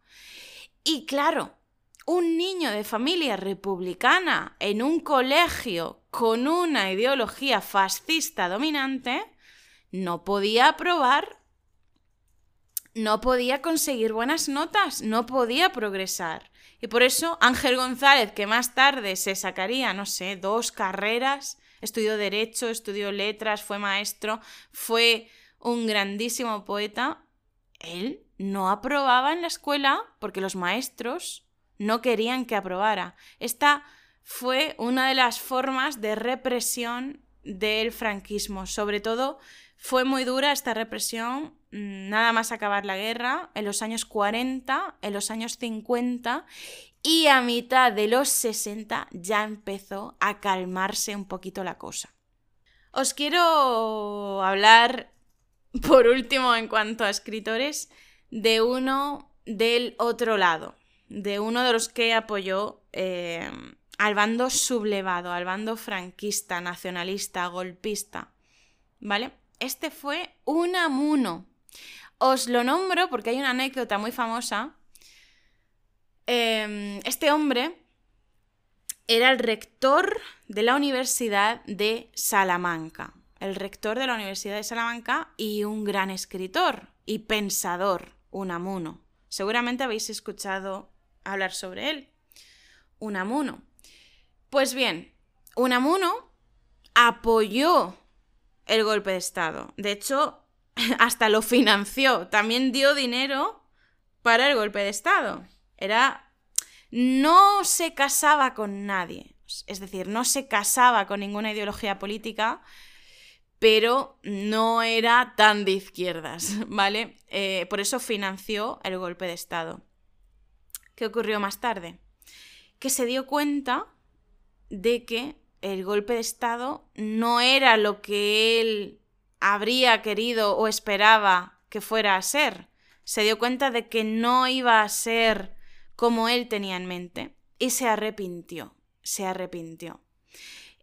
Y claro, un niño de familia republicana en un colegio con una ideología fascista dominante no podía aprobar, no podía conseguir buenas notas, no podía progresar. Y por eso Ángel González, que más tarde se sacaría, no sé, dos carreras, estudió derecho, estudió letras, fue maestro, fue un grandísimo poeta, él no aprobaba en la escuela porque los maestros no querían que aprobara. Esta fue una de las formas de represión del franquismo. Sobre todo fue muy dura esta represión, nada más acabar la guerra, en los años 40, en los años 50 y a mitad de los 60 ya empezó a calmarse un poquito la cosa. Os quiero hablar, por último, en cuanto a escritores, de uno del otro lado de uno de los que apoyó eh, al bando sublevado, al bando franquista, nacionalista, golpista. ¿Vale? Este fue Unamuno. Os lo nombro porque hay una anécdota muy famosa. Em, este hombre era el rector de la Universidad de Salamanca. El rector de la Universidad de Salamanca y un gran escritor y pensador, Unamuno. Seguramente habéis escuchado hablar sobre él. Unamuno. Pues bien, Unamuno apoyó el golpe de Estado. De hecho, hasta lo financió. También dio dinero para el golpe de Estado. Era... No se casaba con nadie. Es decir, no se casaba con ninguna ideología política, pero no era tan de izquierdas, ¿vale? Eh, por eso financió el golpe de Estado. ¿Qué ocurrió más tarde? Que se dio cuenta de que el golpe de Estado no era lo que él habría querido o esperaba que fuera a ser. Se dio cuenta de que no iba a ser como él tenía en mente y se arrepintió, se arrepintió.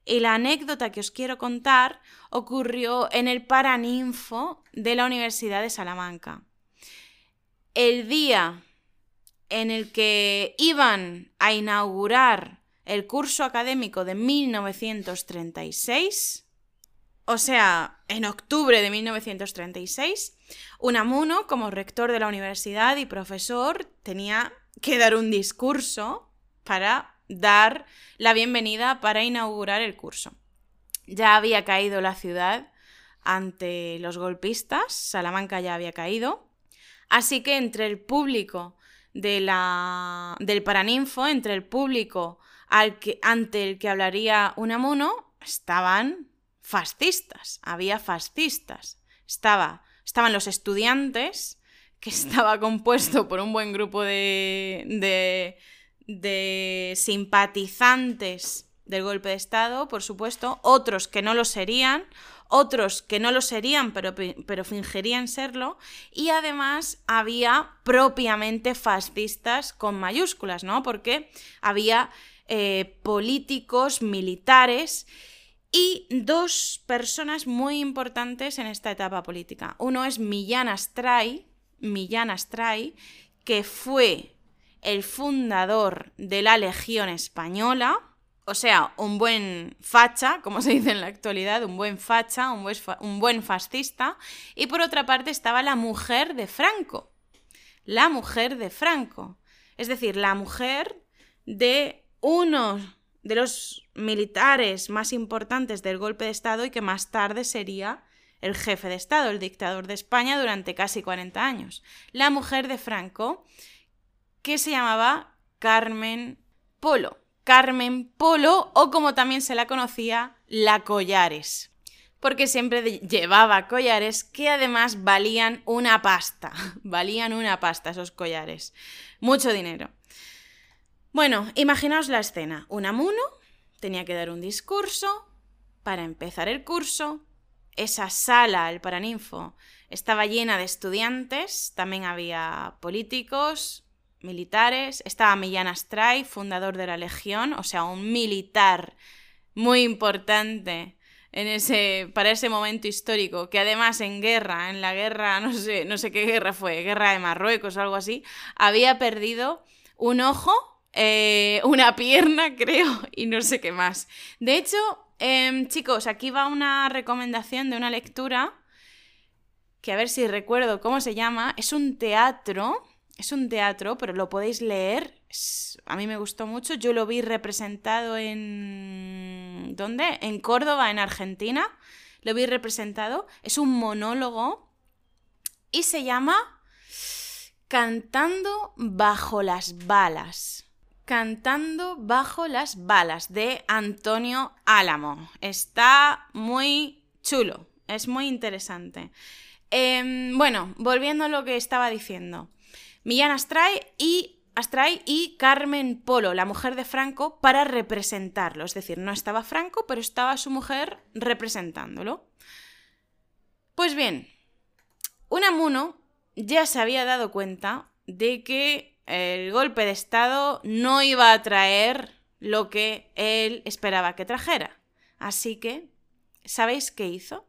Y la anécdota que os quiero contar ocurrió en el Paraninfo de la Universidad de Salamanca. El día en el que iban a inaugurar el curso académico de 1936, o sea, en octubre de 1936, Unamuno, como rector de la universidad y profesor, tenía que dar un discurso para dar la bienvenida para inaugurar el curso. Ya había caído la ciudad ante los golpistas, Salamanca ya había caído, así que entre el público del Paraninfo, entre el público al que, ante el que hablaría Unamuno, estaban fascistas, había fascistas. Estaba, estaban los estudiantes, que estaba compuesto por un buen grupo de, de, de simpatizantes del golpe de Estado, por supuesto, otros que no lo serían, otros que no lo serían pero, pero fingirían serlo, y además había propiamente fascistas con mayúsculas, ¿no? Porque había eh, políticos, militares y dos personas muy importantes en esta etapa política. Uno es Millán Astray, Millán Astray, que fue el fundador de la Legión Española, o sea, un buen facha, como se dice en la actualidad, un buen facha, un buen, un buen fascista. Y por otra parte estaba la mujer de Franco. La mujer de Franco. Es decir, la mujer de uno de los militares más importantes del golpe de Estado y que más tarde sería el jefe de Estado, el dictador de España durante casi 40 años. La mujer de Franco, que se llamaba Carmen Polo. Carmen Polo o como también se la conocía, la Collares. Porque siempre llevaba collares que además valían una pasta. Valían una pasta esos collares. Mucho dinero. Bueno, imaginaos la escena. Unamuno tenía que dar un discurso para empezar el curso. Esa sala, el Paraninfo, estaba llena de estudiantes, también había políticos, militares. Estaba Millán Astray, fundador de la Legión, o sea, un militar muy importante en ese, para ese momento histórico, que además en guerra, en la guerra, no sé, no sé qué guerra fue, guerra de Marruecos o algo así, había perdido un ojo, eh, una pierna, creo, y no sé qué más. De hecho, em, chicos, aquí va una recomendación de una lectura, que a ver si recuerdo cómo se llama, es un teatro es un teatro, pero lo podéis leer. a mí me gustó mucho. Yo lo vi representado en... ¿Dónde? En Córdoba, en Argentina. Lo vi representado. Es un monólogo y se llama Cantando bajo las balas. Cantando bajo las balas de Antonio Álamo. Está muy chulo, es muy interesante. Em, bueno, volviendo a lo que estaba diciendo. Millán Astray y Astray y Carmen Polo, la mujer de Franco, para representarlo. Es decir, no estaba Franco, pero estaba su mujer representándolo. Pues bien, Unamuno ya se había dado cuenta de que el golpe de Estado no iba a traer lo que él esperaba que trajera. Así que, ¿sabéis qué hizo?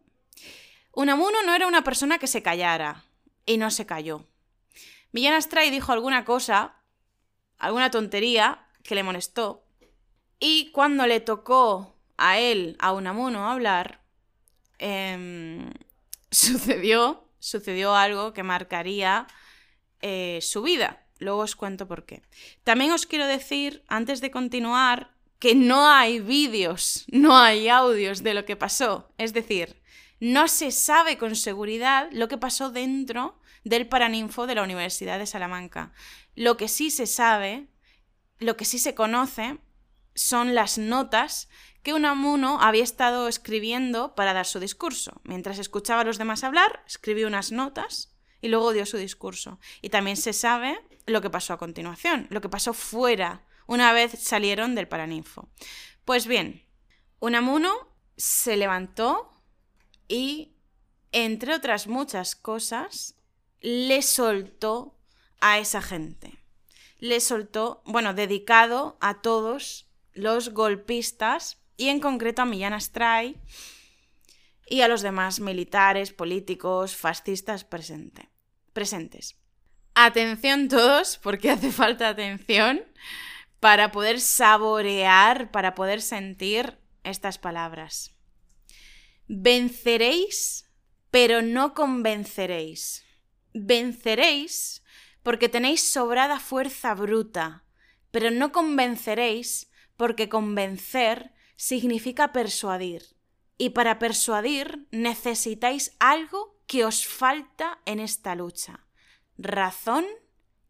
Unamuno no era una persona que se callara, y no se calló. Millán Astray dijo alguna cosa, alguna tontería que le molestó, y cuando le tocó a él, a Unamuno, hablar, em, sucedió, sucedió algo que marcaría eh, su vida. Luego os cuento por qué. También os quiero decir, antes de continuar, que no hay vídeos, no hay audios de lo que pasó. Es decir, no se sabe con seguridad lo que pasó dentro del Paraninfo de la Universidad de Salamanca. Lo que sí se sabe, lo que sí se conoce, son las notas que Unamuno había estado escribiendo para dar su discurso. Mientras escuchaba a los demás hablar, escribió unas notas y luego dio su discurso. Y también se sabe lo que pasó a continuación, lo que pasó fuera, una vez salieron del Paraninfo. Pues bien, Unamuno se levantó y, entre otras muchas cosas, le soltó a esa gente. Le soltó, bueno, dedicado a todos los golpistas y en concreto a Millán Astray y a los demás militares, políticos, fascistas presentes. Atención todos, porque hace falta atención para poder saborear, para poder sentir estas palabras. Venceréis, pero no convenceréis. Venceréis porque tenéis sobrada fuerza bruta, pero no convenceréis porque convencer significa persuadir. Y para persuadir necesitáis algo que os falta en esta lucha razón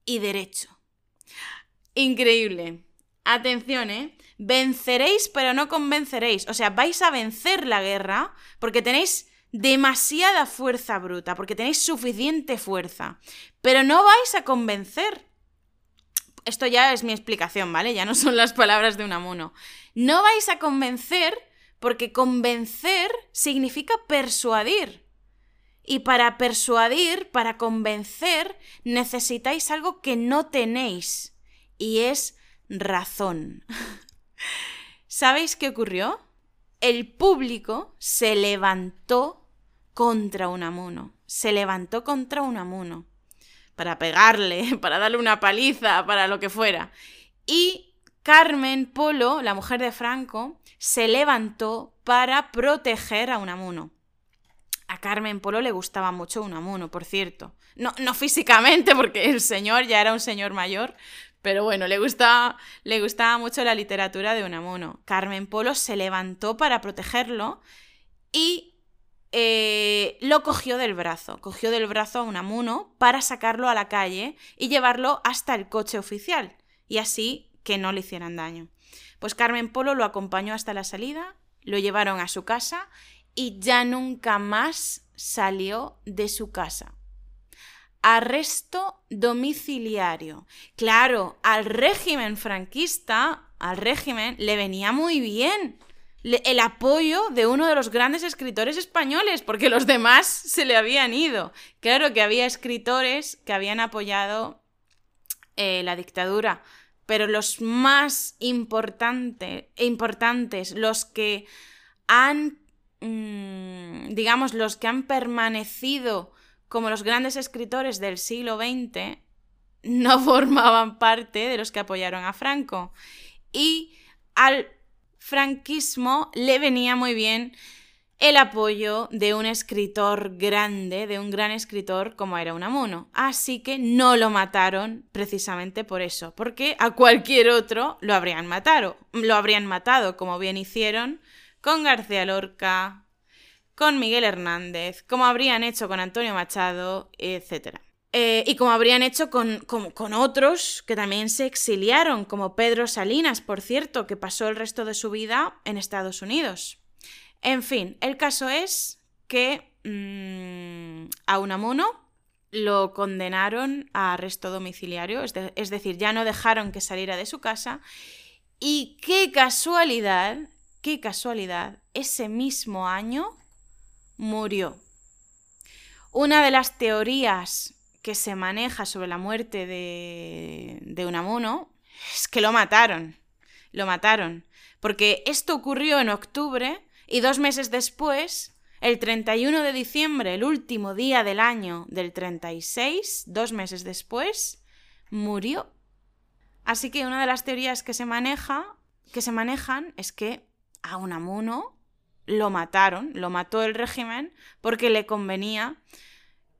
y derecho. Increíble. Atención, ¿eh? Venceréis, pero no convenceréis. O sea, vais a vencer la guerra porque tenéis demasiada fuerza bruta, porque tenéis suficiente fuerza. Pero no vais a convencer. Esto ya es mi explicación, ¿vale? Ya no son las palabras de un amuno. No vais a convencer porque convencer significa persuadir. Y para persuadir, para convencer, necesitáis algo que no tenéis, y es razón. ¿Sabéis qué ocurrió? El público se levantó contra Unamuno, se levantó contra Unamuno, para pegarle, para darle una paliza, para lo que fuera. Y Carmen Polo, la mujer de Franco, se levantó para proteger a Unamuno. A Carmen Polo le gustaba mucho Unamuno, por cierto. No, no físicamente, porque el señor ya era un señor mayor, pero bueno, le gustaba, le gustaba mucho la literatura de Unamuno. Carmen Polo se levantó para protegerlo y eh, lo cogió del brazo. Cogió del brazo a Unamuno para sacarlo a la calle y llevarlo hasta el coche oficial. Y así que no le hicieran daño. Pues Carmen Polo lo acompañó hasta la salida, lo llevaron a su casa y ya nunca más salió de su casa. Arresto domiciliario. Claro, al régimen franquista, al régimen, le venía muy bien el apoyo de uno de los grandes escritores españoles, porque los demás se le habían ido. Claro que había escritores que habían apoyado eh, la dictadura, pero los más importantes, los que han Mm, digamos, los que han permanecido como los grandes escritores del siglo XX, no formaban parte de los que apoyaron a Franco. Y al franquismo le venía muy bien el apoyo de un escritor grande, de un gran escritor como era Unamuno. Así que no lo mataron precisamente por eso, porque a cualquier otro lo habrían matado, lo habrían matado, como bien hicieron con García Lorca, con Miguel Hernández, como habrían hecho con Antonio Machado, etc. Eh, y como habrían hecho con, con, otros que también se exiliaron, como Pedro Salinas, por cierto, que pasó el resto de su vida en Estados Unidos. En fin, el caso es que mmm, a Unamuno lo condenaron a arresto domiciliario, es decir, ya no dejaron que saliera de su casa. Y qué casualidad qué casualidad, ese mismo año murió. Una de las teorías que se maneja sobre la muerte de, de Unamuno es que lo mataron. Lo mataron. Porque esto ocurrió en octubre y dos meses después, el 31 de diciembre, el último día del año del 36, dos meses después, murió. Así que una de las teorías que se maneja, que se manejan, es que a Unamuno lo mataron, lo mató el régimen porque le convenía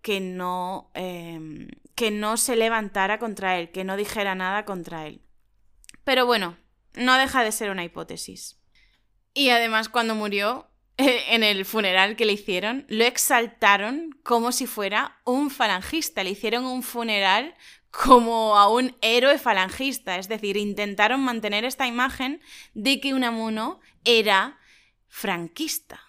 que no, em, que no se levantara contra él, que no dijera nada contra él. Pero bueno, no deja de ser una hipótesis. Y además cuando murió, en el funeral que le hicieron, lo exaltaron como si fuera un falangista. Le hicieron un funeral como a un héroe falangista, es decir, intentaron mantener esta imagen de que Unamuno era franquista.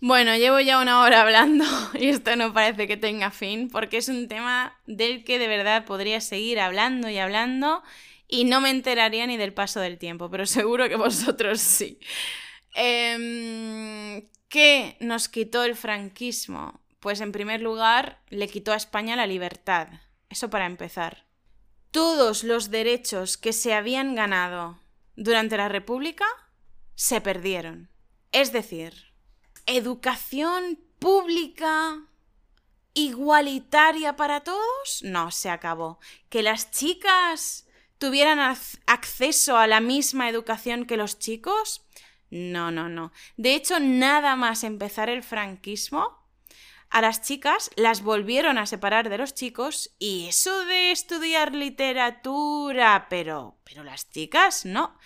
Bueno, llevo ya una hora hablando y esto no parece que tenga fin porque es un tema del que de verdad podría seguir hablando y hablando y no me enteraría ni del paso del tiempo, pero seguro que vosotros sí. Em, ¿Qué nos quitó el franquismo? Pues en primer lugar le quitó a España la libertad. Eso para empezar. Todos los derechos que se habían ganado durante la República se perdieron. Es decir, educación pública, igualitaria para todos? No, se acabó. ¿Que las chicas tuvieran acceso a la misma educación que los chicos? No, no, no. De hecho, nada más empezar el franquismo, a las chicas las volvieron a separar de los chicos y eso de estudiar literatura, pero, pero las chicas no.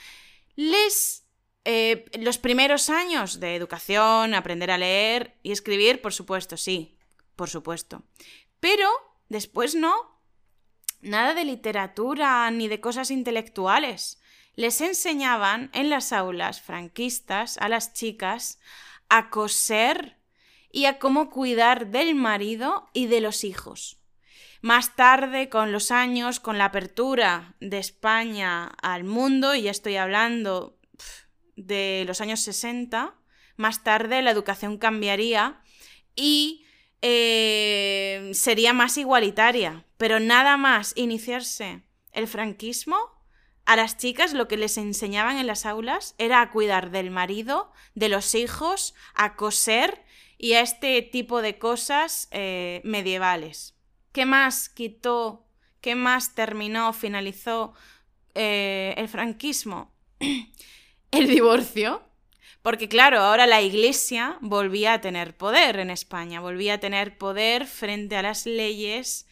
Les... Eh, los primeros años de educación, aprender a leer y escribir, por supuesto, sí, por supuesto. Pero después no. Nada de literatura ni de cosas intelectuales. Les enseñaban en las aulas franquistas a las chicas a coser y a cómo cuidar del marido y de los hijos. Más tarde, con los años, con la apertura de España al mundo, y ya estoy hablando de los años 60, más tarde la educación cambiaría y eh, sería más igualitaria. Pero nada más iniciarse el franquismo, a las chicas lo que les enseñaban en las aulas era a cuidar del marido, de los hijos, a coser y a este tipo de cosas eh, medievales. ¿Qué más quitó, qué más terminó, finalizó eh, el franquismo? el divorcio. Porque claro, ahora la Iglesia volvía a tener poder en España, volvía a tener poder frente a las leyes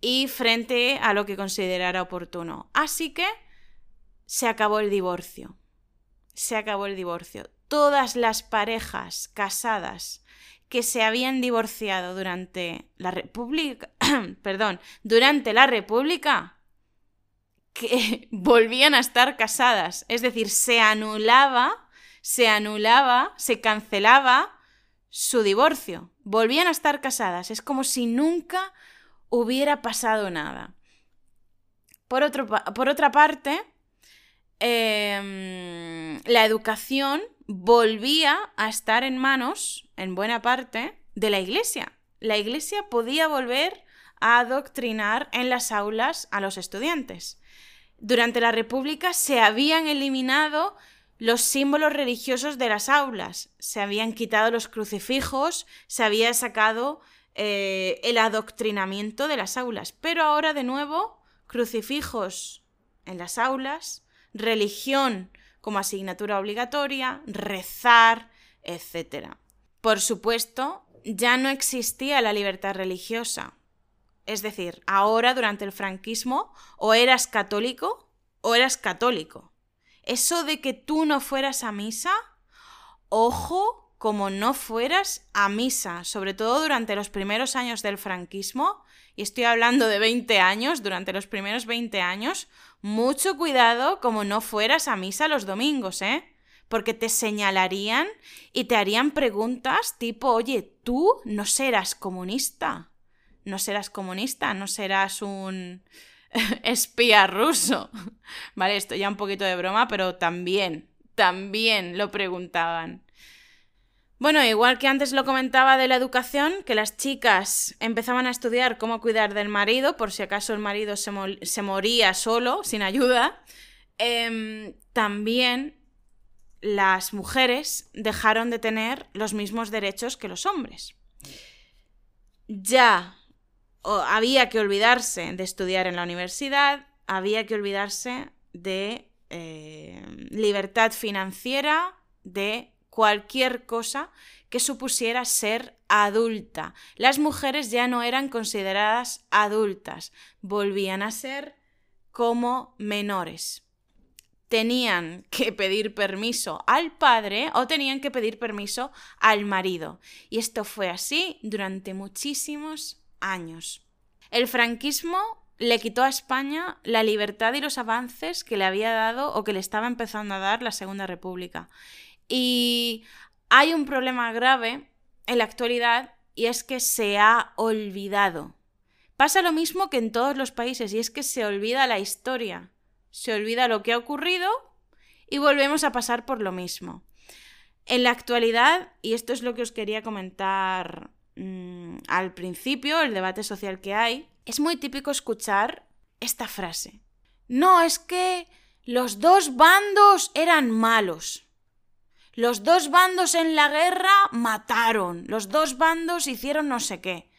y frente a lo que considerara oportuno. Así que se acabó el divorcio. Se acabó el divorcio. Todas las parejas casadas que se habían divorciado durante la República, perdón, durante la República, que volvían a estar casadas. Es decir, se anulaba, se anulaba, se cancelaba su divorcio. Volvían a estar casadas. Es como si nunca hubiera pasado nada. Por, otro, por otra parte, em, la educación volvía a estar en manos, en buena parte, de la Iglesia. La Iglesia podía volver a adoctrinar en las aulas a los estudiantes. Durante la República se habían eliminado los símbolos religiosos de las aulas, se habían quitado los crucifijos, se había sacado eh, el adoctrinamiento de las aulas, pero ahora de nuevo crucifijos en las aulas, religión como asignatura obligatoria, rezar, etc. Por supuesto, ya no existía la libertad religiosa. Es decir, ahora durante el franquismo o eras católico o eras católico. Eso de que tú no fueras a misa, ojo como no fueras a misa, sobre todo durante los primeros años del franquismo, y estoy hablando de 20 años, durante los primeros 20 años, mucho cuidado como no fueras a misa los domingos, ¿eh? Porque te señalarían y te harían preguntas tipo, oye, tú no serás comunista, no serás comunista, no serás un espía ruso. Vale, esto ya un poquito de broma, pero también, también lo preguntaban. Bueno, igual que antes lo comentaba de la educación, que las chicas empezaban a estudiar cómo cuidar del marido, por si acaso el marido se, moría solo, sin ayuda, em, también las mujeres dejaron de tener los mismos derechos que los hombres. Ya había que olvidarse de estudiar en la universidad, había que olvidarse de eh, libertad financiera, de cualquier cosa que supusiera ser adulta. Las mujeres ya no eran consideradas adultas, volvían a ser como menores. Tenían que pedir permiso al padre o tenían que pedir permiso al marido. Y esto fue así durante muchísimos años. El franquismo le quitó a España la libertad y los avances que le había dado o que le estaba empezando a dar la Segunda República. Y hay un problema grave en la actualidad y es que se ha olvidado. Pasa lo mismo que en todos los países y es que se olvida la historia, se olvida lo que ha ocurrido y volvemos a pasar por lo mismo. En la actualidad, y esto es lo que os quería comentar mm, al principio, el debate social que hay, es muy típico escuchar esta frase. No, es que los dos bandos eran malos. Los dos bandos en la guerra mataron, los dos bandos hicieron no sé qué.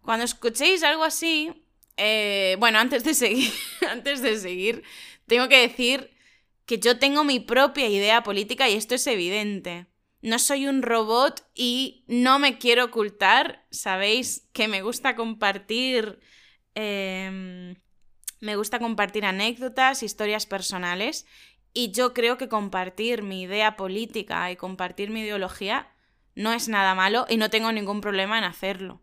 Cuando escuchéis algo así, eh, bueno, antes de seguir, antes de seguir, tengo que decir que yo tengo mi propia idea política y esto es evidente. No soy un robot y no me quiero ocultar. Sabéis que me gusta compartir. Em, me gusta compartir anécdotas, historias personales. Y yo creo que compartir mi idea política y compartir mi ideología no es nada malo y no tengo ningún problema en hacerlo.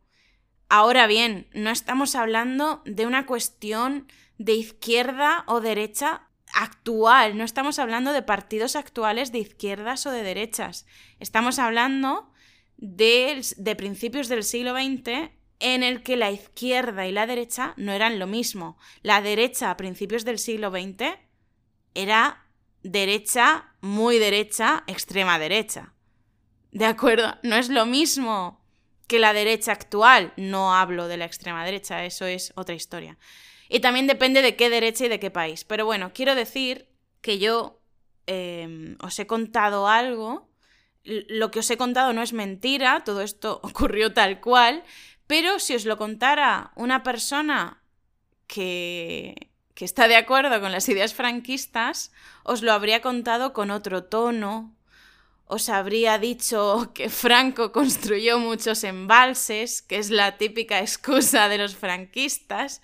Ahora bien, no estamos hablando de una cuestión de izquierda o derecha actual, no estamos hablando de partidos actuales de izquierdas o de derechas, estamos hablando de, de principios del siglo XX en el que la izquierda y la derecha no eran lo mismo. La derecha a principios del siglo XX era derecha, muy derecha, extrema derecha. ¿De acuerdo? No es lo mismo que la derecha actual. No hablo de la extrema derecha, eso es otra historia. Y también depende de qué derecha y de qué país. Pero bueno, quiero decir que yo em, os he contado algo. Lo que os he contado no es mentira, todo esto ocurrió tal cual, pero si os lo contara una persona que, que está de acuerdo con las ideas franquistas, os lo habría contado con otro tono, os habría dicho que Franco construyó muchos embalses, que es la típica excusa de los franquistas,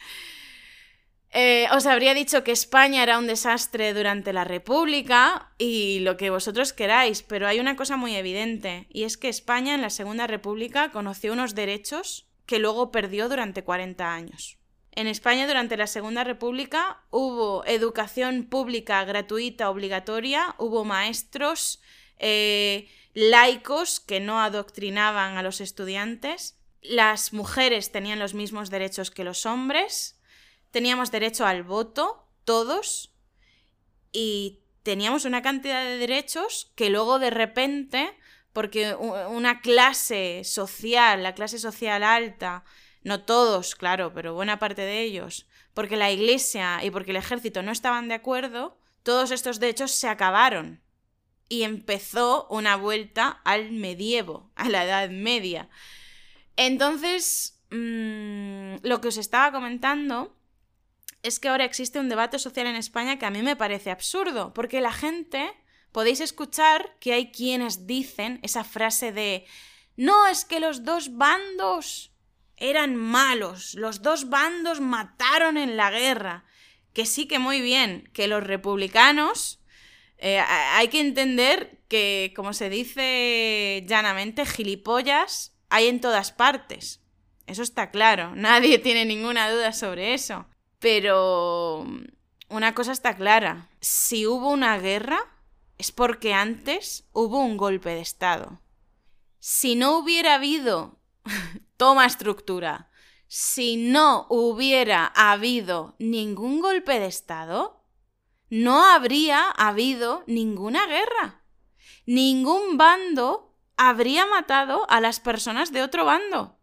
eh, os habría dicho que España era un desastre durante la República y lo que vosotros queráis, pero hay una cosa muy evidente, y es que España en la Segunda República conoció unos derechos que luego perdió durante 40 años. En España durante la Segunda República hubo educación pública gratuita obligatoria, hubo maestros eh, laicos que no adoctrinaban a los estudiantes, las mujeres tenían los mismos derechos que los hombres, teníamos derecho al voto, todos, y teníamos una cantidad de derechos que luego de repente, porque una clase social, la clase social alta, no todos, claro, pero buena parte de ellos, porque la iglesia y porque el ejército no estaban de acuerdo, todos estos derechos se acabaron. Y empezó una vuelta al medievo, a la Edad Media. Entonces, mm, lo que os estaba comentando es que ahora existe un debate social en España que a mí me parece absurdo, porque la gente, podéis escuchar que hay quienes dicen esa frase de, no, es que los dos bandos eran malos, los dos bandos mataron en la guerra, que sí que muy bien, que los republicanos... Eh, hay que entender que, como se dice llanamente, gilipollas hay en todas partes. Eso está claro, nadie tiene ninguna duda sobre eso. Pero una cosa está clara, si hubo una guerra es porque antes hubo un golpe de Estado. Si no hubiera habido, toma estructura, si no hubiera habido ningún golpe de Estado, no habría habido ninguna guerra. Ningún bando habría matado a las personas de otro bando.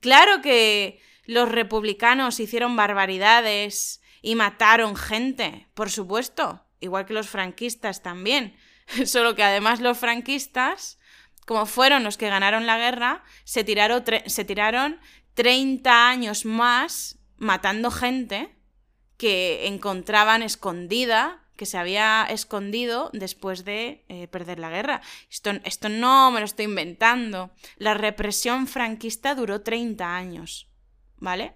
Claro que los republicanos hicieron barbaridades y mataron gente, por supuesto, igual que los franquistas también. Solo que además los franquistas, como fueron los que ganaron la guerra, se tiraron, se tiraron 30 años más matando gente que encontraban escondida, que se había escondido después de eh, perder la guerra. Esto, esto no me lo estoy inventando. La represión franquista duró 30 años. ¿Vale?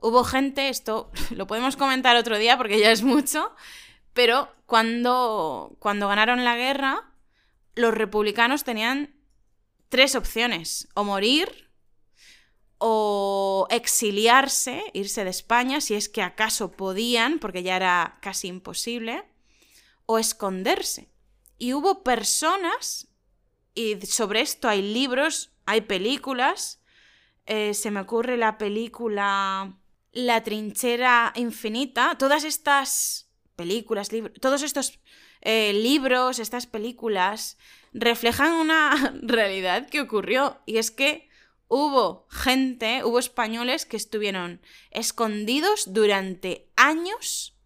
Hubo gente, esto lo podemos comentar otro día porque ya es mucho, pero cuando, cuando ganaron la guerra, los republicanos tenían tres opciones, o morir, o exiliarse, irse de España, si es que acaso podían, porque ya era casi imposible, o esconderse. Y hubo personas, y sobre esto hay libros, hay películas, eh, se me ocurre la película La trinchera infinita, todas estas películas, todos estos eh, libros, estas películas, reflejan una realidad que ocurrió y es que hubo gente, hubo españoles que estuvieron escondidos durante años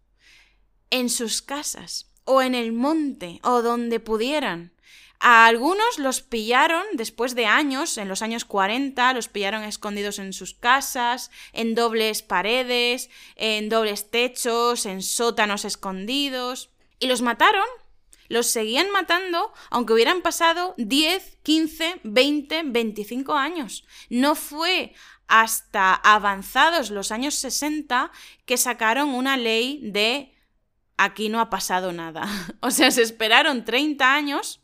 en sus casas o en el monte o donde pudieran A algunos los pillaron después de años, en los años 40, los pillaron escondidos en sus casas, en dobles paredes, en dobles techos, en sótanos escondidos, y los mataron. Los seguían matando aunque hubieran pasado 10, 15, 20, 25 años. No fue hasta avanzados los años 60 que sacaron una ley de aquí no ha pasado nada. O sea, se esperaron 30 años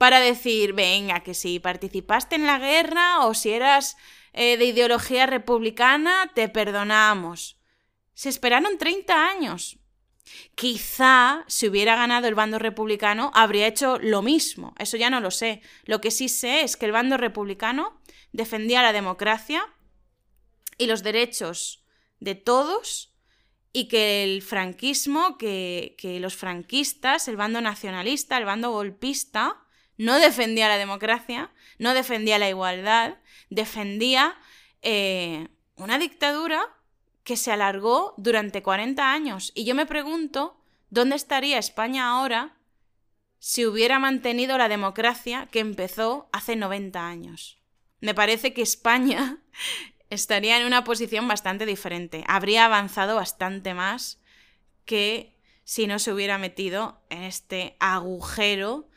para decir, venga, que si participaste en la guerra o si eras eh, de ideología republicana, te perdonamos. Se esperaron 30 años. Quizá si hubiera ganado el bando republicano habría hecho lo mismo, eso ya no lo sé. Lo que sí sé es que el bando republicano defendía la democracia y los derechos de todos y que el franquismo, que, que los franquistas, el bando nacionalista, el bando golpista, no defendía la democracia, no defendía la igualdad, defendía eh, una dictadura que se alargó durante 40 años. Y yo me pregunto, ¿dónde estaría España ahora si hubiera mantenido la democracia que empezó hace 90 años? Me parece que España estaría en una posición bastante diferente. Habría avanzado bastante más que si no se hubiera metido en este agujero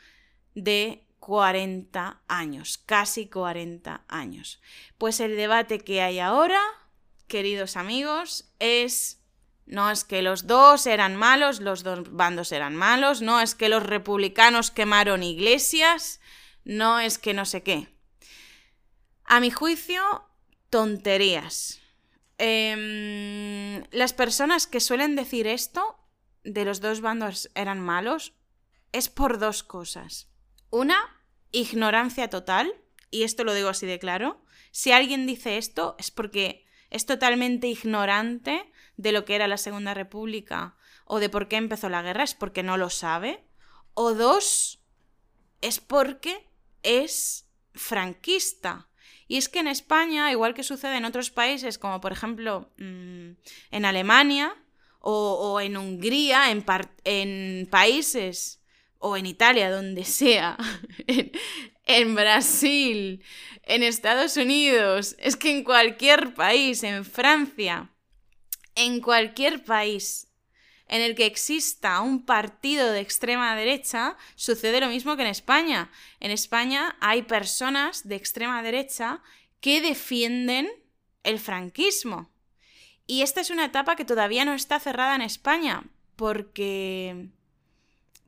de 40 años, casi 40 años. Pues el debate que hay ahora, queridos amigos, es no es que los dos eran malos, los dos bandos eran malos, no es que los republicanos quemaron iglesias, no es que no sé qué. A mi juicio, tonterías. Em, las personas que suelen decir esto, de los dos bandos eran malos, es por dos cosas. Una, ignorancia total, y esto lo digo así de claro. Si alguien dice esto es porque es totalmente ignorante de lo que era la Segunda República o de por qué empezó la guerra, es porque no lo sabe. O dos, es porque es franquista. Y es que en España, igual que sucede en otros países, como por ejemplo mm, en Alemania o, en Hungría, en, en países o en Italia, donde sea, en, Brasil, en Estados Unidos, es que en cualquier país, en Francia, en cualquier país en el que exista un partido de extrema derecha, sucede lo mismo que en España. En España hay personas de extrema derecha que defienden el franquismo. Y esta es una etapa que todavía no está cerrada en España, porque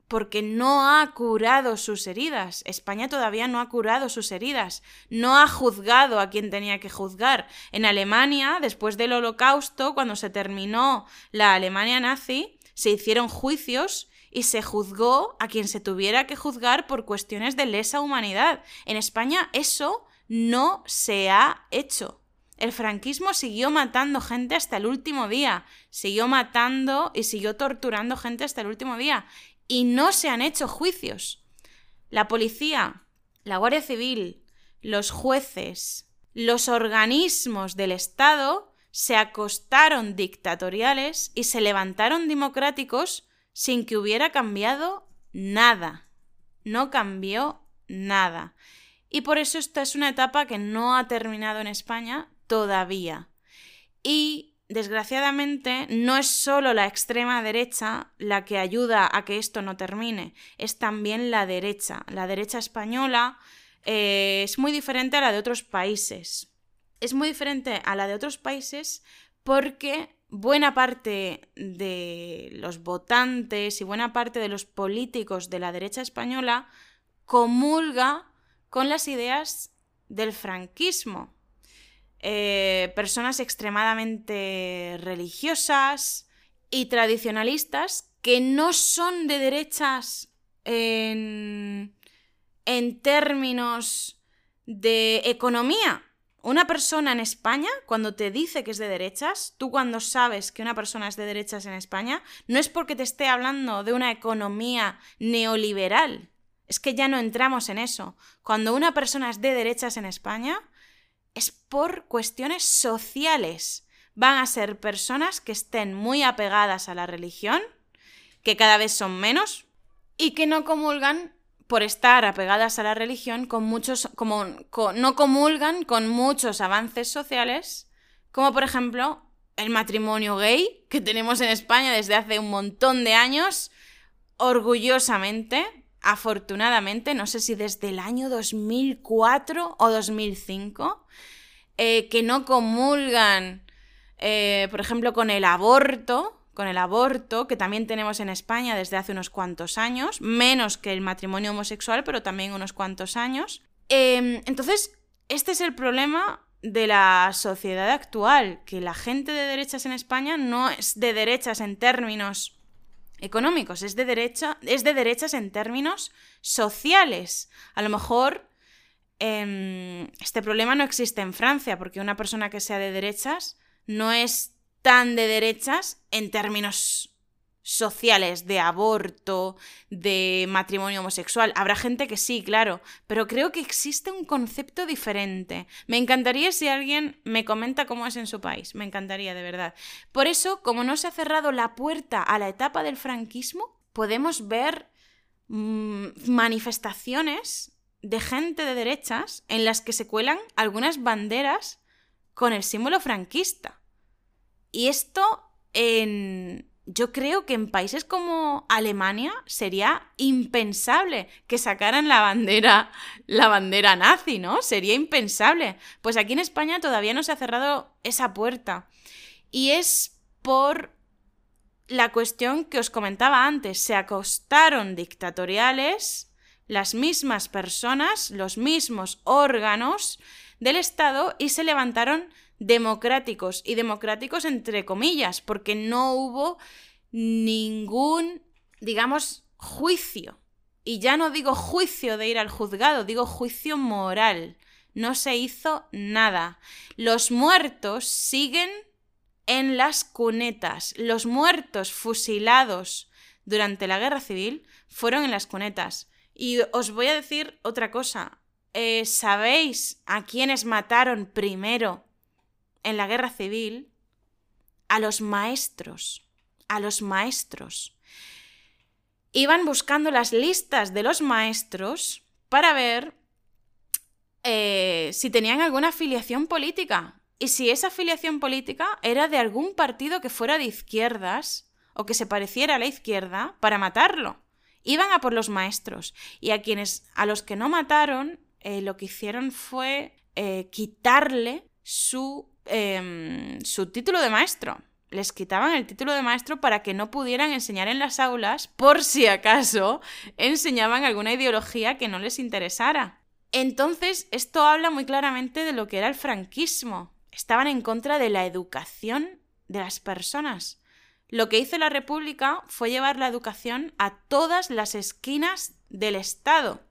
porque no ha curado sus heridas. España todavía no ha curado sus heridas, no ha juzgado a quien tenía que juzgar. En Alemania, después del holocausto, cuando se terminó la Alemania nazi, se hicieron juicios y se juzgó a quien se tuviera que juzgar por cuestiones de lesa humanidad. En España eso no se ha hecho. El franquismo siguió matando gente hasta el último día, siguió matando y siguió torturando gente hasta el último día y no se han hecho juicios. La policía, la Guardia Civil, los jueces, los organismos del Estado se acostaron dictatoriales y se levantaron democráticos sin que hubiera cambiado nada. No cambió nada. Y por eso esta es una etapa que no ha terminado en España todavía. Y desgraciadamente, no es solo la extrema derecha la que ayuda a que esto no termine, es también la derecha. La derecha española eh, es muy diferente a la de otros países. Es muy diferente a la de otros países porque buena parte de los votantes y buena parte de los políticos de la derecha española comulga con las ideas del franquismo. Eh, personas extremadamente religiosas y tradicionalistas que no son de derechas en, en términos de economía. Una persona en España, cuando te dice que es de derechas, tú cuando sabes que una persona es de derechas en España, no es porque te esté hablando de una economía neoliberal. Es que ya no entramos en eso. Cuando una persona es de derechas en España, es por cuestiones sociales. Van a ser personas que estén muy apegadas a la religión, que cada vez son menos, y que no comulgan por estar apegadas a la religión, con muchos, como, no comulgan con muchos avances sociales, como por ejemplo el matrimonio gay que tenemos en España desde hace un montón de años, orgullosamente, afortunadamente, no sé si desde el año 2004 o 2005, eh, que no comulgan, eh, por ejemplo, con el aborto, con el aborto, que también tenemos en España desde hace unos cuantos años, menos que el matrimonio homosexual, pero también unos cuantos años. Em, entonces, este es el problema de la sociedad actual, que la gente de derechas en España no es de derechas en términos económicos, es de, derecha, es de derechas en términos sociales. A lo mejor em, este problema no existe en Francia, porque una persona que sea de derechas no es tan de derechas en términos sociales, de aborto, de matrimonio homosexual. Habrá gente que sí, claro, pero creo que existe un concepto diferente. Me encantaría si alguien me comenta cómo es en su país, me encantaría de verdad. Por eso, como no se ha cerrado la puerta a la etapa del franquismo, podemos ver mm, manifestaciones de gente de derechas en las que se cuelan algunas banderas con el símbolo franquista. Y esto en... Yo creo que en países como Alemania sería impensable que sacaran la bandera, la bandera nazi, ¿no? Sería impensable. Pues aquí en España todavía no se ha cerrado esa puerta. Y es por la cuestión que os comentaba antes. Se acostaron dictatoriales las mismas personas, los mismos órganos del Estado y se levantaron democráticos y democráticos entre comillas, porque no hubo ningún, digamos, juicio. Y ya no digo juicio de ir al juzgado, digo juicio moral. No se hizo nada. Los muertos siguen en las cunetas. Los muertos fusilados durante la guerra civil fueron en las cunetas. Y os voy a decir otra cosa. Eh, ¿Sabéis a quiénes mataron primero en la guerra civil a los maestros, a los maestros. Iban buscando las listas de los maestros para ver eh, si tenían alguna afiliación política y si esa afiliación política era de algún partido que fuera de izquierdas o que se pareciera a la izquierda para matarlo. Iban a por los maestros y a quienes a los que no mataron eh, lo que hicieron fue eh, quitarle su Em, su título de maestro. Les quitaban el título de maestro para que no pudieran enseñar en las aulas por si acaso enseñaban alguna ideología que no les interesara. Entonces, esto habla muy claramente de lo que era el franquismo. Estaban en contra de la educación de las personas. Lo que hizo la República fue llevar la educación a todas las esquinas del Estado,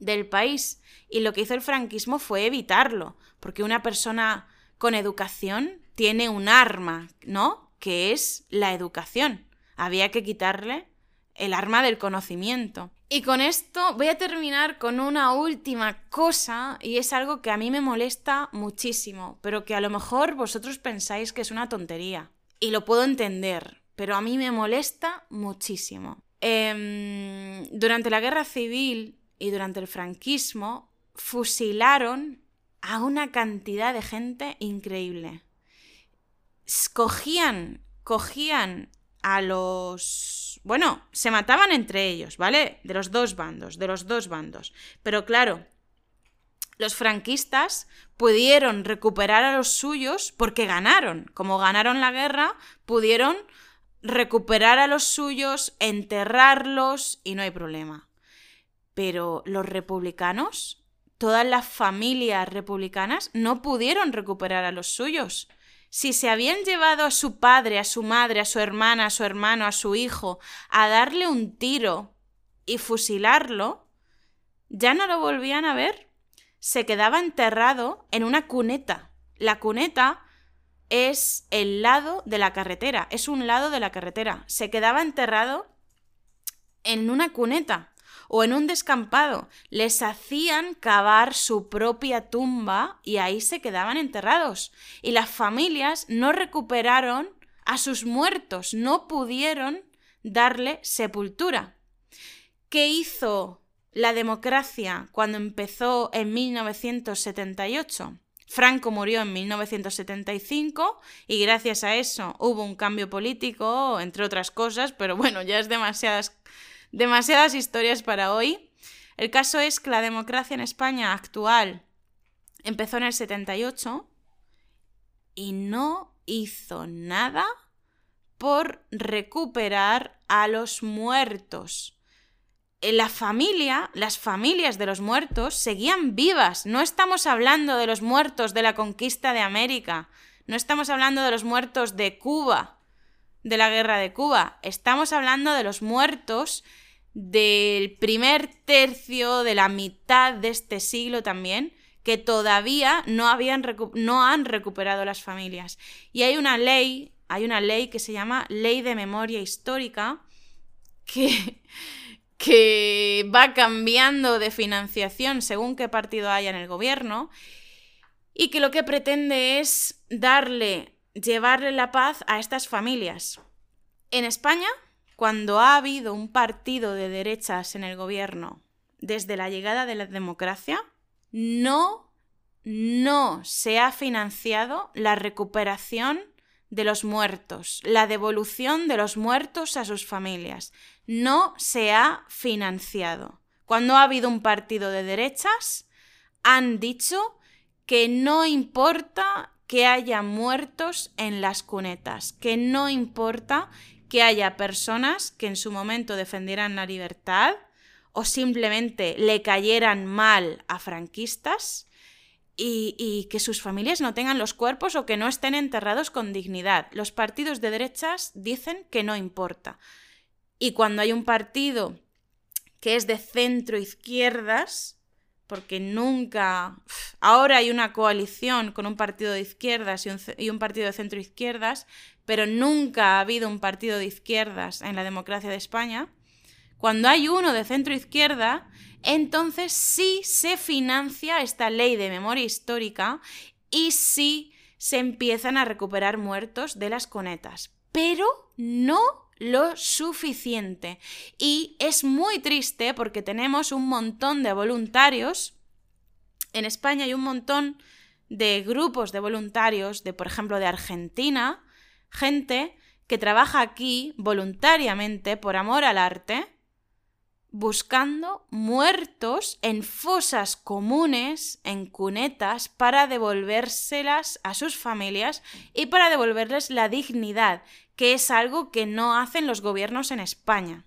del país. Y lo que hizo el franquismo fue evitarlo, porque una persona con educación tiene un arma, ¿no? Que es la educación. Había que quitarle el arma del conocimiento. Y con esto voy a terminar con una última cosa y es algo que a mí me molesta muchísimo, pero que a lo mejor vosotros pensáis que es una tontería. Y lo puedo entender, pero a mí me molesta muchísimo. Em, durante la guerra civil y durante el franquismo fusilaron a una cantidad de gente increíble. Cogían, cogían a los... Bueno, se mataban entre ellos, ¿vale? De los dos bandos, de los dos bandos. Pero claro, los franquistas pudieron recuperar a los suyos porque ganaron. Como ganaron la guerra, pudieron recuperar a los suyos, enterrarlos y no hay problema. Pero los republicanos todas las familias republicanas no pudieron recuperar a los suyos. Si se habían llevado a su padre, a su madre, a su hermana, a su hermano, a su hijo, a darle un tiro y fusilarlo, ya no lo volvían a ver. Se quedaba enterrado en una cuneta. La cuneta es el lado de la carretera, es un lado de la carretera. Se quedaba enterrado en una cuneta o en un descampado. Les hacían cavar su propia tumba y ahí se quedaban enterrados. Y las familias no recuperaron a sus muertos, no pudieron darle sepultura. ¿Qué hizo la democracia cuando empezó en 1978. Franco murió en 1975 y gracias a eso hubo un cambio político, entre otras cosas, pero bueno, ya es demasiadas, demasiadas historias para hoy. El caso es que la democracia en España actual empezó en el 78 y no hizo nada por recuperar a los muertos la familia, las familias de los muertos seguían vivas. No estamos hablando de los muertos de la conquista de América. No estamos hablando de los muertos de Cuba, de la guerra de Cuba. Estamos hablando de los muertos del primer tercio, de la mitad de este siglo también, que todavía no, habían no han recuperado las familias. Y hay una ley, hay una ley que se llama Ley de Memoria Histórica, que que va cambiando de financiación según qué partido haya en el gobierno y que lo que pretende es darle, llevarle la paz a estas familias. En España, cuando ha habido un partido de derechas en el gobierno desde la llegada de la democracia, no, no se ha financiado la recuperación de los muertos, la devolución de los muertos a sus familias. No se ha financiado. Cuando ha habido un partido de derechas, han dicho que no importa que haya muertos en las cunetas, que no importa que haya personas que en su momento defendieran la libertad o simplemente le cayeran mal a franquistas, y, que sus familias no tengan los cuerpos o que no estén enterrados con dignidad. Los partidos de derechas dicen que no importa. Y cuando hay un partido que es de centro izquierdas, porque nunca... Ahora hay una coalición con un partido de izquierdas y un, partido de centro izquierdas, pero nunca ha habido un partido de izquierdas en la democracia de España. Cuando hay uno de centro izquierda, entonces sí se financia esta ley de memoria histórica y sí se empiezan a recuperar muertos de las conetas, pero no lo suficiente. Y es muy triste porque tenemos un montón de voluntarios. En España hay un montón de grupos de voluntarios, de por ejemplo de Argentina, gente que trabaja aquí voluntariamente por amor al arte buscando muertos en fosas comunes, en cunetas, para devolvérselas a sus familias y para devolverles la dignidad, que es algo que no hacen los gobiernos en España.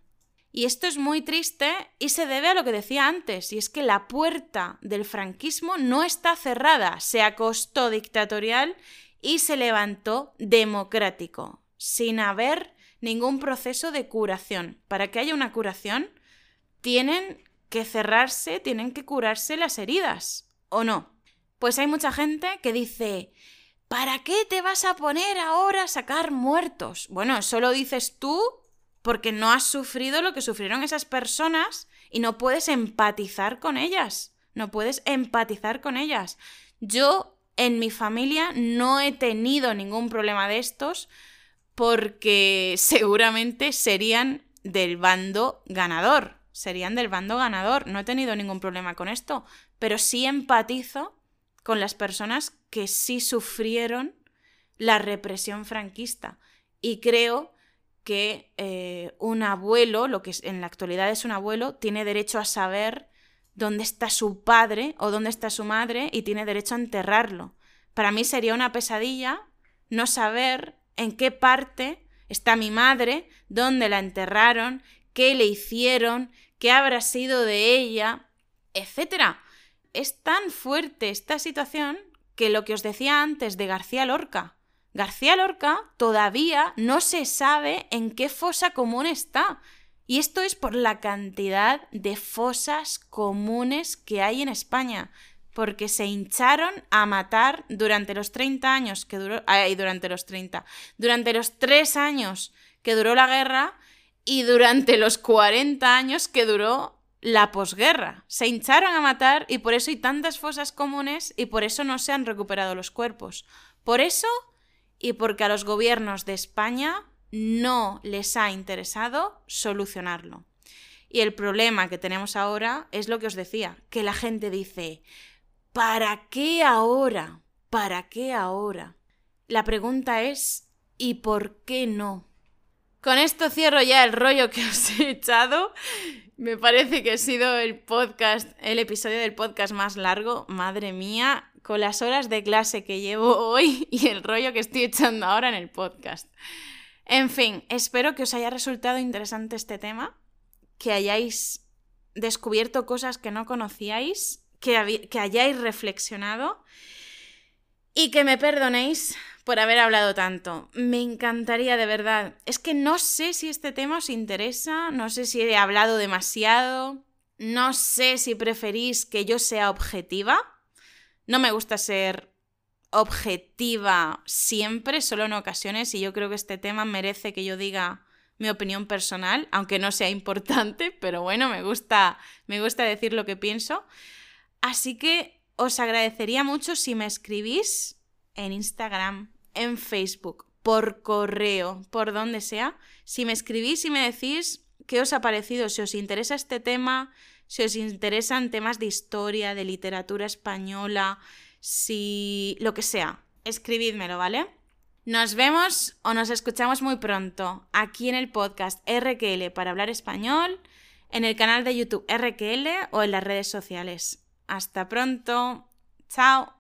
Y esto es muy triste y se debe a lo que decía antes, y es que la puerta del franquismo no está cerrada, se acostó dictatorial y se levantó democrático, sin haber ningún proceso de curación. Para que haya una curación, tienen que cerrarse, tienen que curarse las heridas, ¿o no? Pues hay mucha gente que dice, ¿para qué te vas a poner ahora a sacar muertos? Bueno, eso lo dices tú porque no has sufrido lo que sufrieron esas personas y no puedes empatizar con ellas. No puedes empatizar con ellas. Yo en mi familia no he tenido ningún problema de estos porque seguramente serían del bando ganador serían del bando ganador. No he tenido ningún problema con esto, pero sí empatizo con las personas que sí sufrieron la represión franquista. Y creo que eh, un abuelo, lo que en la actualidad es un abuelo, tiene derecho a saber dónde está su padre o dónde está su madre y tiene derecho a enterrarlo. Para mí sería una pesadilla no saber en qué parte está mi madre, dónde la enterraron, qué le hicieron, qué habrá sido de ella, etc. Es tan fuerte esta situación que lo que os decía antes de García Lorca. García Lorca todavía no se sabe en qué fosa común está. Y esto es por la cantidad de fosas comunes que hay en España, porque se hincharon a matar durante los 30 años que duró, ay, durante los 30, durante los 3 años que duró la guerra, y durante los 40 años que duró la posguerra. Se hincharon a matar y por eso hay tantas fosas comunes y por eso no se han recuperado los cuerpos. Por eso y porque a los gobiernos de España no les ha interesado solucionarlo. Y el problema que tenemos ahora es lo que os decía, que la gente dice, ¿para qué ahora? ¿Para qué ahora? La pregunta es, ¿y por qué no? Con esto cierro ya el rollo que os he echado. Me parece que ha sido el podcast, el episodio del podcast más largo. Madre mía, con las horas de clase que llevo hoy y el rollo que estoy echando ahora en el podcast. En fin, espero que os haya resultado interesante este tema, que hayáis descubierto cosas que no conocíais, que, que hayáis reflexionado y que me perdonéis por haber hablado tanto. Me encantaría de verdad. Es que no sé si este tema os interesa, no sé si he hablado demasiado, no sé si preferís que yo sea objetiva. No me gusta ser objetiva siempre, solo en ocasiones, y yo creo que este tema merece que yo diga mi opinión personal, aunque no sea importante, pero bueno, me gusta, me gusta decir lo que pienso. Así que os agradecería mucho si me escribís en Instagram, en Facebook, por correo, por donde sea, si me escribís y me decís qué os ha parecido, si os interesa este tema, si os interesan temas de historia, de literatura española, si lo que sea, escribidmelo, ¿vale? Nos vemos o nos escuchamos muy pronto aquí en el podcast RQL para hablar español, en el canal de YouTube RQL o en las redes sociales. Hasta pronto. Chao.